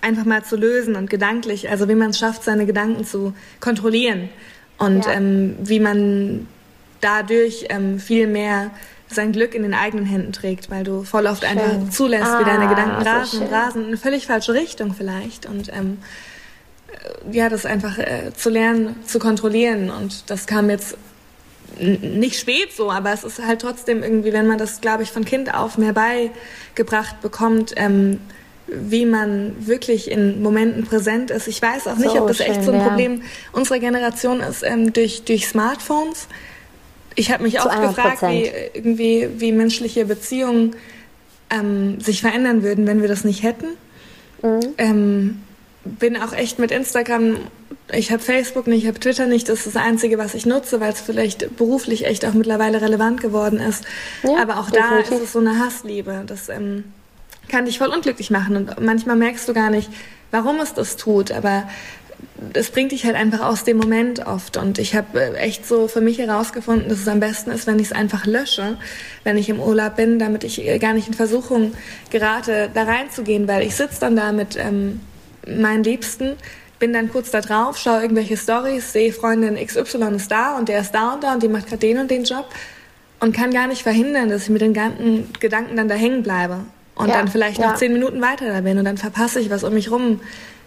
einfach mal zu lösen und gedanklich, also wie man es schafft, seine Gedanken zu kontrollieren und ja. ähm, wie man dadurch ähm, viel mehr sein Glück in den eigenen Händen trägt, weil du voll oft schön. einfach zulässt, ah, wie deine Gedanken rasen und rasen in eine völlig falsche Richtung vielleicht. Und ähm, äh, ja, das einfach äh, zu lernen, zu kontrollieren. Und das kam jetzt nicht spät so, aber es ist halt trotzdem irgendwie, wenn man das, glaube ich, von Kind auf mehr beigebracht bekommt, ähm, wie man wirklich in Momenten präsent ist. Ich weiß auch nicht, so ob das schön, echt so ein ja. Problem unserer Generation ist ähm, durch, durch Smartphones ich habe mich auch gefragt, wie, irgendwie, wie menschliche Beziehungen ähm, sich verändern würden, wenn wir das nicht hätten. Mhm. Ähm, bin auch echt mit Instagram, ich habe Facebook nicht, ich habe Twitter nicht, das ist das Einzige, was ich nutze, weil es vielleicht beruflich echt auch mittlerweile relevant geworden ist. Ja, Aber auch definitiv. da ist es so eine Hassliebe. Das ähm, kann dich voll unglücklich machen und manchmal merkst du gar nicht, warum es das tut. Aber das bringt dich halt einfach aus dem Moment oft. Und ich habe äh, echt so für mich herausgefunden, dass es am besten ist, wenn ich es einfach lösche, wenn ich im Urlaub bin, damit ich äh, gar nicht in Versuchung gerate, da reinzugehen, weil ich sitze dann da mit ähm, meinen Liebsten, bin dann kurz da drauf, schaue irgendwelche Stories, sehe Freundin XY ist da und der ist da und da und die macht gerade den und den Job und kann gar nicht verhindern, dass ich mit den ganzen Gedanken dann da hängen bleibe und ja, dann vielleicht ja. noch zehn Minuten weiter da bin und dann verpasse ich was um mich rum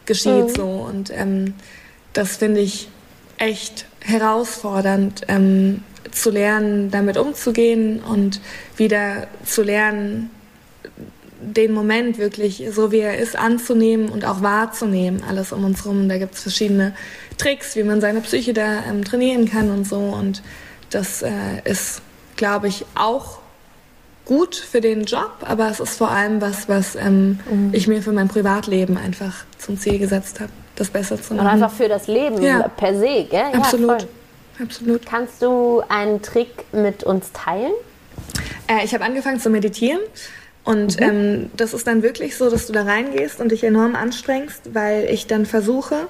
geschieht mhm. so. Und ähm, das finde ich echt herausfordernd, ähm, zu lernen, damit umzugehen und wieder zu lernen, den Moment wirklich so wie er ist anzunehmen und auch wahrzunehmen, alles um uns rum. Da gibt es verschiedene Tricks, wie man seine Psyche da ähm, trainieren kann und so. Und das äh, ist, glaube ich, auch gut für den Job, aber es ist vor allem was, was ähm, mhm. ich mir für mein Privatleben einfach zum Ziel gesetzt habe, das besser zu machen. Und einfach für das Leben ja. per se, gell? Ja, Absolut. Absolut. Kannst du einen Trick mit uns teilen? Äh, ich habe angefangen zu meditieren. Und mhm. ähm, das ist dann wirklich so, dass du da reingehst und dich enorm anstrengst, weil ich dann versuche,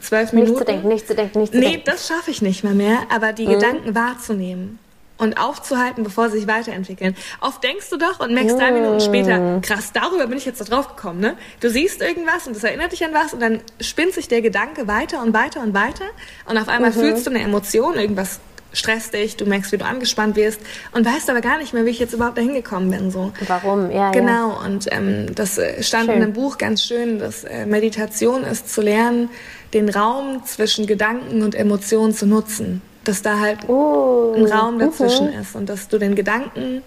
zwölf Minuten. Nicht zu denken, nicht zu denken, nicht zu nee, denken. Nee, das schaffe ich nicht mehr mehr, aber die mhm. Gedanken wahrzunehmen und aufzuhalten, bevor sie sich weiterentwickeln. Oft denkst du doch und merkst drei Minuten später, krass, darüber bin ich jetzt da drauf gekommen. Ne? Du siehst irgendwas und das erinnert dich an was und dann spinnt sich der Gedanke weiter und weiter und weiter und auf einmal mhm. fühlst du eine Emotion, irgendwas stresst dich, du merkst, wie du angespannt wirst und weißt aber gar nicht mehr, wie ich jetzt überhaupt dahin gekommen bin. So. Warum? Ja, genau. Ja. Und ähm, das äh, stand schön. in einem Buch ganz schön, dass äh, Meditation ist zu lernen, den Raum zwischen Gedanken und Emotionen zu nutzen dass da halt oh, ein Raum dazwischen okay. ist und dass du den Gedanken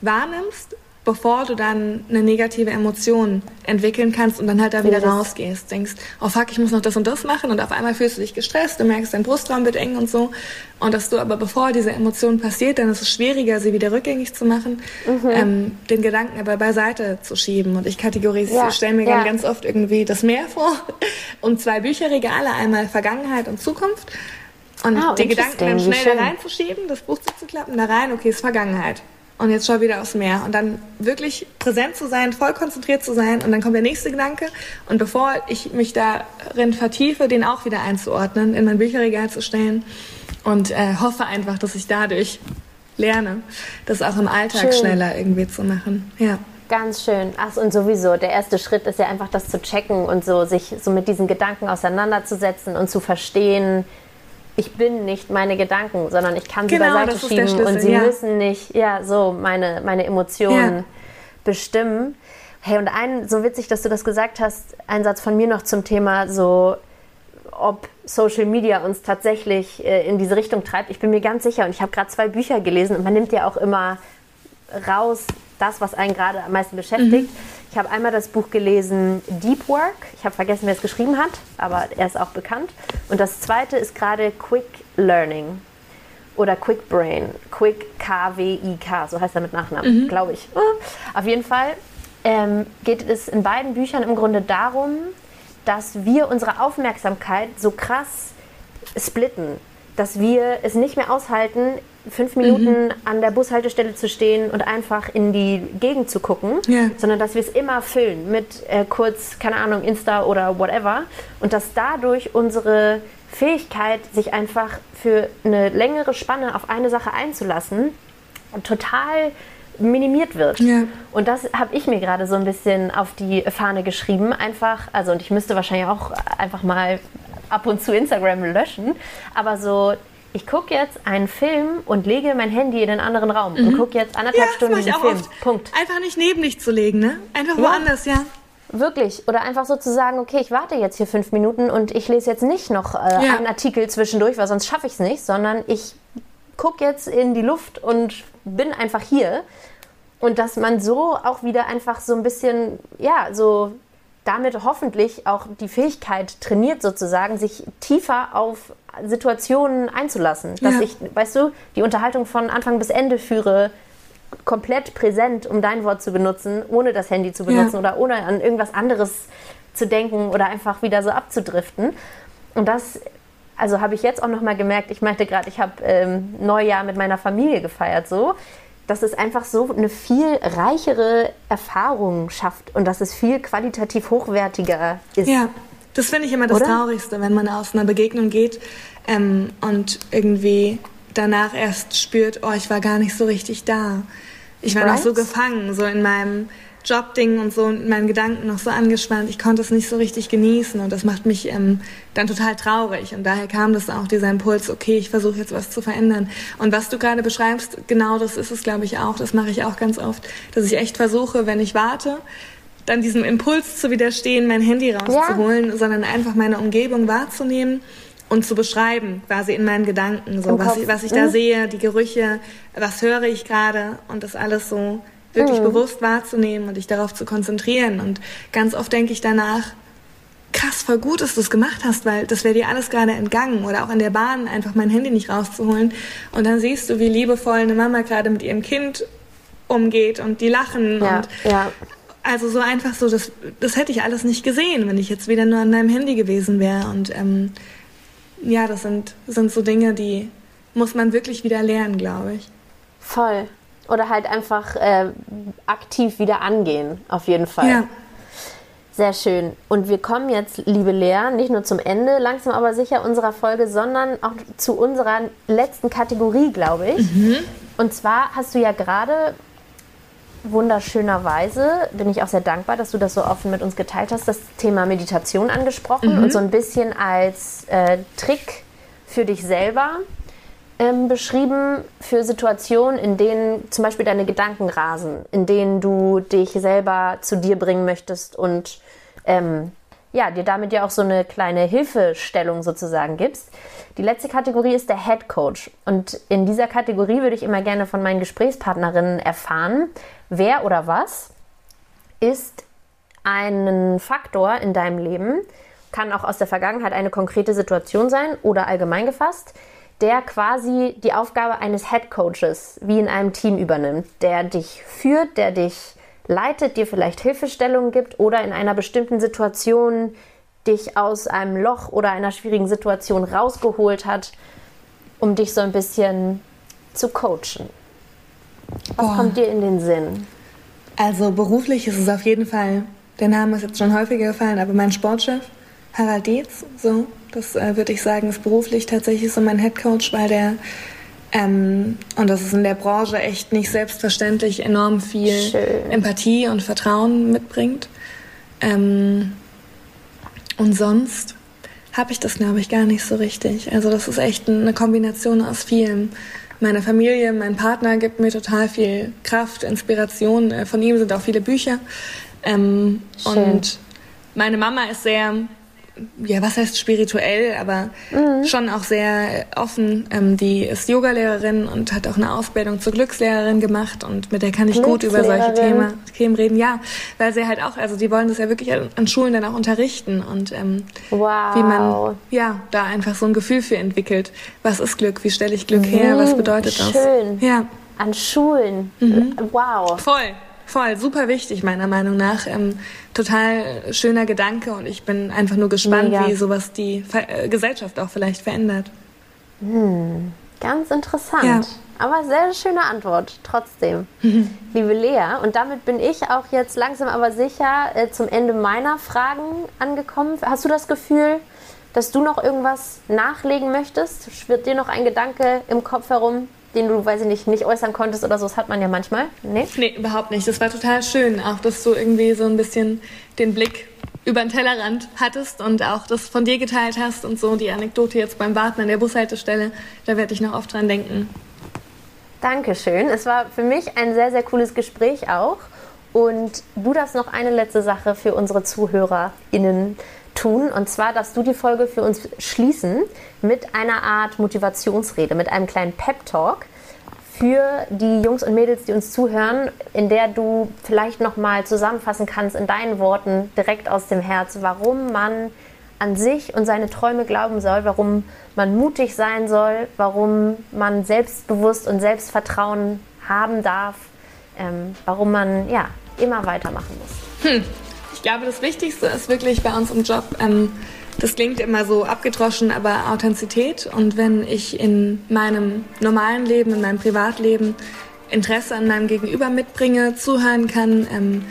wahrnimmst, bevor du dann eine negative Emotion entwickeln kannst und dann halt da wieder ja, rausgehst. Denkst, oh fuck, ich muss noch das und das machen und auf einmal fühlst du dich gestresst, du merkst, dein Brustraum wird eng und so. Und dass du aber bevor diese Emotion passiert, dann ist es schwieriger, sie wieder rückgängig zu machen, mhm. ähm, den Gedanken aber beiseite zu schieben. Und ich kategorisiere, ja, stelle mir ja. ganz oft irgendwie das Meer vor und zwei Bücherregale, einmal Vergangenheit und Zukunft. Und oh, die Gedanken dann schnell da reinzuschieben, das Buch zuzuklappen, da rein, okay, ist Vergangenheit und jetzt schau wieder aufs Meer. Und dann wirklich präsent zu sein, voll konzentriert zu sein und dann kommt der nächste Gedanke. Und bevor ich mich darin vertiefe, den auch wieder einzuordnen, in mein Bücherregal zu stellen und äh, hoffe einfach, dass ich dadurch lerne, das auch im Alltag schön. schneller irgendwie zu machen. Ja. Ganz schön. Ach, und sowieso, der erste Schritt ist ja einfach das zu checken und so sich so mit diesen Gedanken auseinanderzusetzen und zu verstehen, ich bin nicht meine Gedanken, sondern ich kann sie genau, beiseite schieben und sie ja. müssen nicht, ja, so meine, meine Emotionen ja. bestimmen. Hey, und ein, so witzig, dass du das gesagt hast, ein Satz von mir noch zum Thema so, ob Social Media uns tatsächlich äh, in diese Richtung treibt. Ich bin mir ganz sicher und ich habe gerade zwei Bücher gelesen und man nimmt ja auch immer raus das, was einen gerade am meisten beschäftigt. Mhm. Ich habe einmal das Buch gelesen Deep Work. Ich habe vergessen, wer es geschrieben hat, aber er ist auch bekannt. Und das zweite ist gerade Quick Learning oder Quick Brain. Quick K-W-I-K, so heißt er mit Nachnamen, mhm. glaube ich. Auf jeden Fall ähm, geht es in beiden Büchern im Grunde darum, dass wir unsere Aufmerksamkeit so krass splitten, dass wir es nicht mehr aushalten, fünf Minuten mhm. an der Bushaltestelle zu stehen und einfach in die Gegend zu gucken, ja. sondern dass wir es immer füllen mit äh, kurz, keine Ahnung, Insta oder whatever und dass dadurch unsere Fähigkeit, sich einfach für eine längere Spanne auf eine Sache einzulassen, total minimiert wird. Ja. Und das habe ich mir gerade so ein bisschen auf die Fahne geschrieben. Einfach, also und ich müsste wahrscheinlich auch einfach mal ab und zu Instagram löschen, aber so ich gucke jetzt einen Film und lege mein Handy in den anderen Raum mhm. und gucke jetzt anderthalb ja, Stunden diesen Film. Oft. Punkt. Einfach nicht neben dich zu legen, ne? Einfach ja. woanders, ja. Wirklich. Oder einfach so zu sagen, okay, ich warte jetzt hier fünf Minuten und ich lese jetzt nicht noch äh, ja. einen Artikel zwischendurch, weil sonst schaffe ich es nicht, sondern ich gucke jetzt in die Luft und bin einfach hier. Und dass man so auch wieder einfach so ein bisschen, ja, so damit hoffentlich auch die Fähigkeit trainiert, sozusagen, sich tiefer auf Situationen einzulassen. Dass ja. ich, weißt du, die Unterhaltung von Anfang bis Ende führe, komplett präsent, um dein Wort zu benutzen, ohne das Handy zu benutzen ja. oder ohne an irgendwas anderes zu denken oder einfach wieder so abzudriften. Und das, also habe ich jetzt auch nochmal gemerkt, ich meinte gerade, ich habe ähm, Neujahr mit meiner Familie gefeiert so dass es einfach so eine viel reichere Erfahrung schafft und dass es viel qualitativ hochwertiger ist. Ja, das finde ich immer das Oder? Traurigste, wenn man aus einer Begegnung geht ähm, und irgendwie danach erst spürt, oh, ich war gar nicht so richtig da. Ich war right? noch so gefangen, so in meinem Jobding und so und meinen Gedanken noch so angespannt. Ich konnte es nicht so richtig genießen und das macht mich ähm, dann total traurig. Und daher kam das auch, dieser Impuls, okay, ich versuche jetzt was zu verändern. Und was du gerade beschreibst, genau das ist es, glaube ich, auch. Das mache ich auch ganz oft, dass ich echt versuche, wenn ich warte, dann diesem Impuls zu widerstehen, mein Handy rauszuholen, ja. sondern einfach meine Umgebung wahrzunehmen und zu beschreiben, quasi in meinen Gedanken, so was ich, was ich mhm. da sehe, die Gerüche, was höre ich gerade und das alles so wirklich mhm. bewusst wahrzunehmen und dich darauf zu konzentrieren. Und ganz oft denke ich danach, krass, voll gut, dass du es gemacht hast, weil das wäre dir alles gerade entgangen. Oder auch in der Bahn einfach mein Handy nicht rauszuholen. Und dann siehst du, wie liebevoll eine Mama gerade mit ihrem Kind umgeht und die lachen. Ja, und ja. Also so einfach so, das, das hätte ich alles nicht gesehen, wenn ich jetzt wieder nur an meinem Handy gewesen wäre. Und ähm, ja, das sind, sind so Dinge, die muss man wirklich wieder lernen, glaube ich. Voll oder halt einfach äh, aktiv wieder angehen, auf jeden Fall. Ja. Sehr schön. Und wir kommen jetzt, liebe Lea, nicht nur zum Ende, langsam aber sicher unserer Folge, sondern auch zu unserer letzten Kategorie, glaube ich. Mhm. Und zwar hast du ja gerade wunderschönerweise, bin ich auch sehr dankbar, dass du das so offen mit uns geteilt hast, das Thema Meditation angesprochen mhm. und so ein bisschen als äh, Trick für dich selber ähm, beschrieben für Situationen, in denen zum Beispiel deine Gedanken rasen, in denen du dich selber zu dir bringen möchtest und ähm, ja, dir damit ja auch so eine kleine Hilfestellung sozusagen gibst. Die letzte Kategorie ist der Head Coach. Und in dieser Kategorie würde ich immer gerne von meinen Gesprächspartnerinnen erfahren, wer oder was ist ein Faktor in deinem Leben, kann auch aus der Vergangenheit eine konkrete Situation sein oder allgemein gefasst, der quasi die Aufgabe eines Head Coaches wie in einem Team übernimmt, der dich führt, der dich leitet, dir vielleicht Hilfestellungen gibt oder in einer bestimmten Situation dich aus einem Loch oder einer schwierigen Situation rausgeholt hat, um dich so ein bisschen zu coachen. Was Boah. kommt dir in den Sinn? Also beruflich ist es auf jeden Fall, der Name ist jetzt schon häufiger gefallen, aber mein Sportchef, Harald Dietz, so, das äh, würde ich sagen, ist beruflich tatsächlich so mein Headcoach, weil der ähm, und das ist in der Branche echt nicht selbstverständlich enorm viel Schön. Empathie und Vertrauen mitbringt. Ähm, und sonst habe ich das, glaube ich, gar nicht so richtig. Also das ist echt eine Kombination aus vielem. Meine Familie, mein Partner gibt mir total viel Kraft, Inspiration. Äh, von ihm sind auch viele Bücher. Ähm, und meine Mama ist sehr ja, was heißt spirituell, aber mhm. schon auch sehr offen. Ähm, die ist Yogalehrerin und hat auch eine Ausbildung zur Glückslehrerin gemacht und mit der kann ich gut über solche Thema, Themen reden. Ja, weil sie halt auch, also die wollen das ja wirklich an, Schulen dann auch unterrichten und ähm, wow. wie man ja da einfach so ein Gefühl für entwickelt. Was ist Glück? Wie stelle ich Glück mhm. her? Was bedeutet Schön. das? Schön. Ja. An Schulen. Mhm. Wow. Voll. Voll, super wichtig meiner Meinung nach. Ähm, total schöner Gedanke und ich bin einfach nur gespannt, Mega. wie sowas die Ver äh, Gesellschaft auch vielleicht verändert. Hm, ganz interessant. Ja. Aber sehr schöne Antwort, trotzdem. Liebe Lea, und damit bin ich auch jetzt langsam aber sicher äh, zum Ende meiner Fragen angekommen. Hast du das Gefühl, dass du noch irgendwas nachlegen möchtest? Schwirrt dir noch ein Gedanke im Kopf herum, den du, weiß ich nicht, nicht äußern konntest oder so. Das hat man ja manchmal. Nee? Nee, überhaupt nicht. Das war total schön. Auch, dass du irgendwie so ein bisschen den Blick über den Tellerrand hattest und auch das von dir geteilt hast und so. Die Anekdote jetzt beim Warten an der Bushaltestelle, da werde ich noch oft dran denken. Dankeschön. Es war für mich ein sehr, sehr cooles Gespräch auch. Und du darfst noch eine letzte Sache für unsere ZuhörerInnen tun. Und zwar darfst du die Folge für uns schließen mit einer Art Motivationsrede, mit einem kleinen Pep-Talk für die Jungs und Mädels, die uns zuhören, in der du vielleicht nochmal zusammenfassen kannst in deinen Worten direkt aus dem Herz, warum man an sich und seine Träume glauben soll, warum man mutig sein soll, warum man selbstbewusst und Selbstvertrauen haben darf, ähm, warum man ja immer weitermachen muss. Hm. Ich glaube, das Wichtigste ist wirklich bei uns im Job, ähm, das klingt immer so abgedroschen, aber Authentizität. Und wenn ich in meinem normalen Leben, in meinem Privatleben Interesse an meinem Gegenüber mitbringe, zuhören kann, ähm,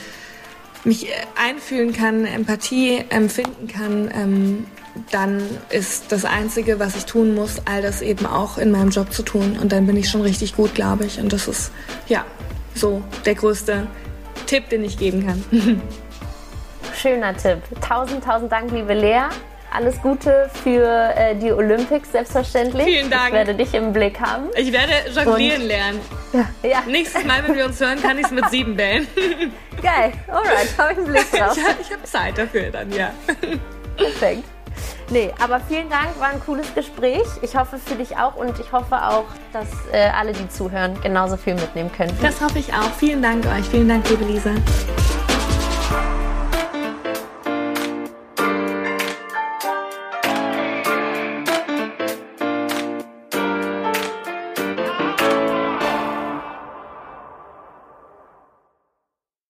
mich einfühlen kann, Empathie empfinden kann, ähm, dann ist das Einzige, was ich tun muss, all das eben auch in meinem Job zu tun. Und dann bin ich schon richtig gut, glaube ich. Und das ist, ja, so der größte Tipp, den ich geben kann. schöner Tipp. Tausend, tausend Dank, liebe Lea. Alles Gute für äh, die Olympics, selbstverständlich. Vielen Dank. Ich werde dich im Blick haben. Ich werde jonglieren Und, lernen. Ja, ja. Nächstes Mal, wenn wir uns hören, kann ich es mit sieben bällen. Geil, alright, habe ich einen Blick drauf. ich, ich habe Zeit dafür dann, ja. Perfekt. Nee, aber vielen Dank, war ein cooles Gespräch. Ich hoffe für dich auch und ich hoffe auch, dass äh, alle, die zuhören, genauso viel mitnehmen können. Das hoffe ich auch. Vielen Dank euch. Vielen Dank, liebe Lisa.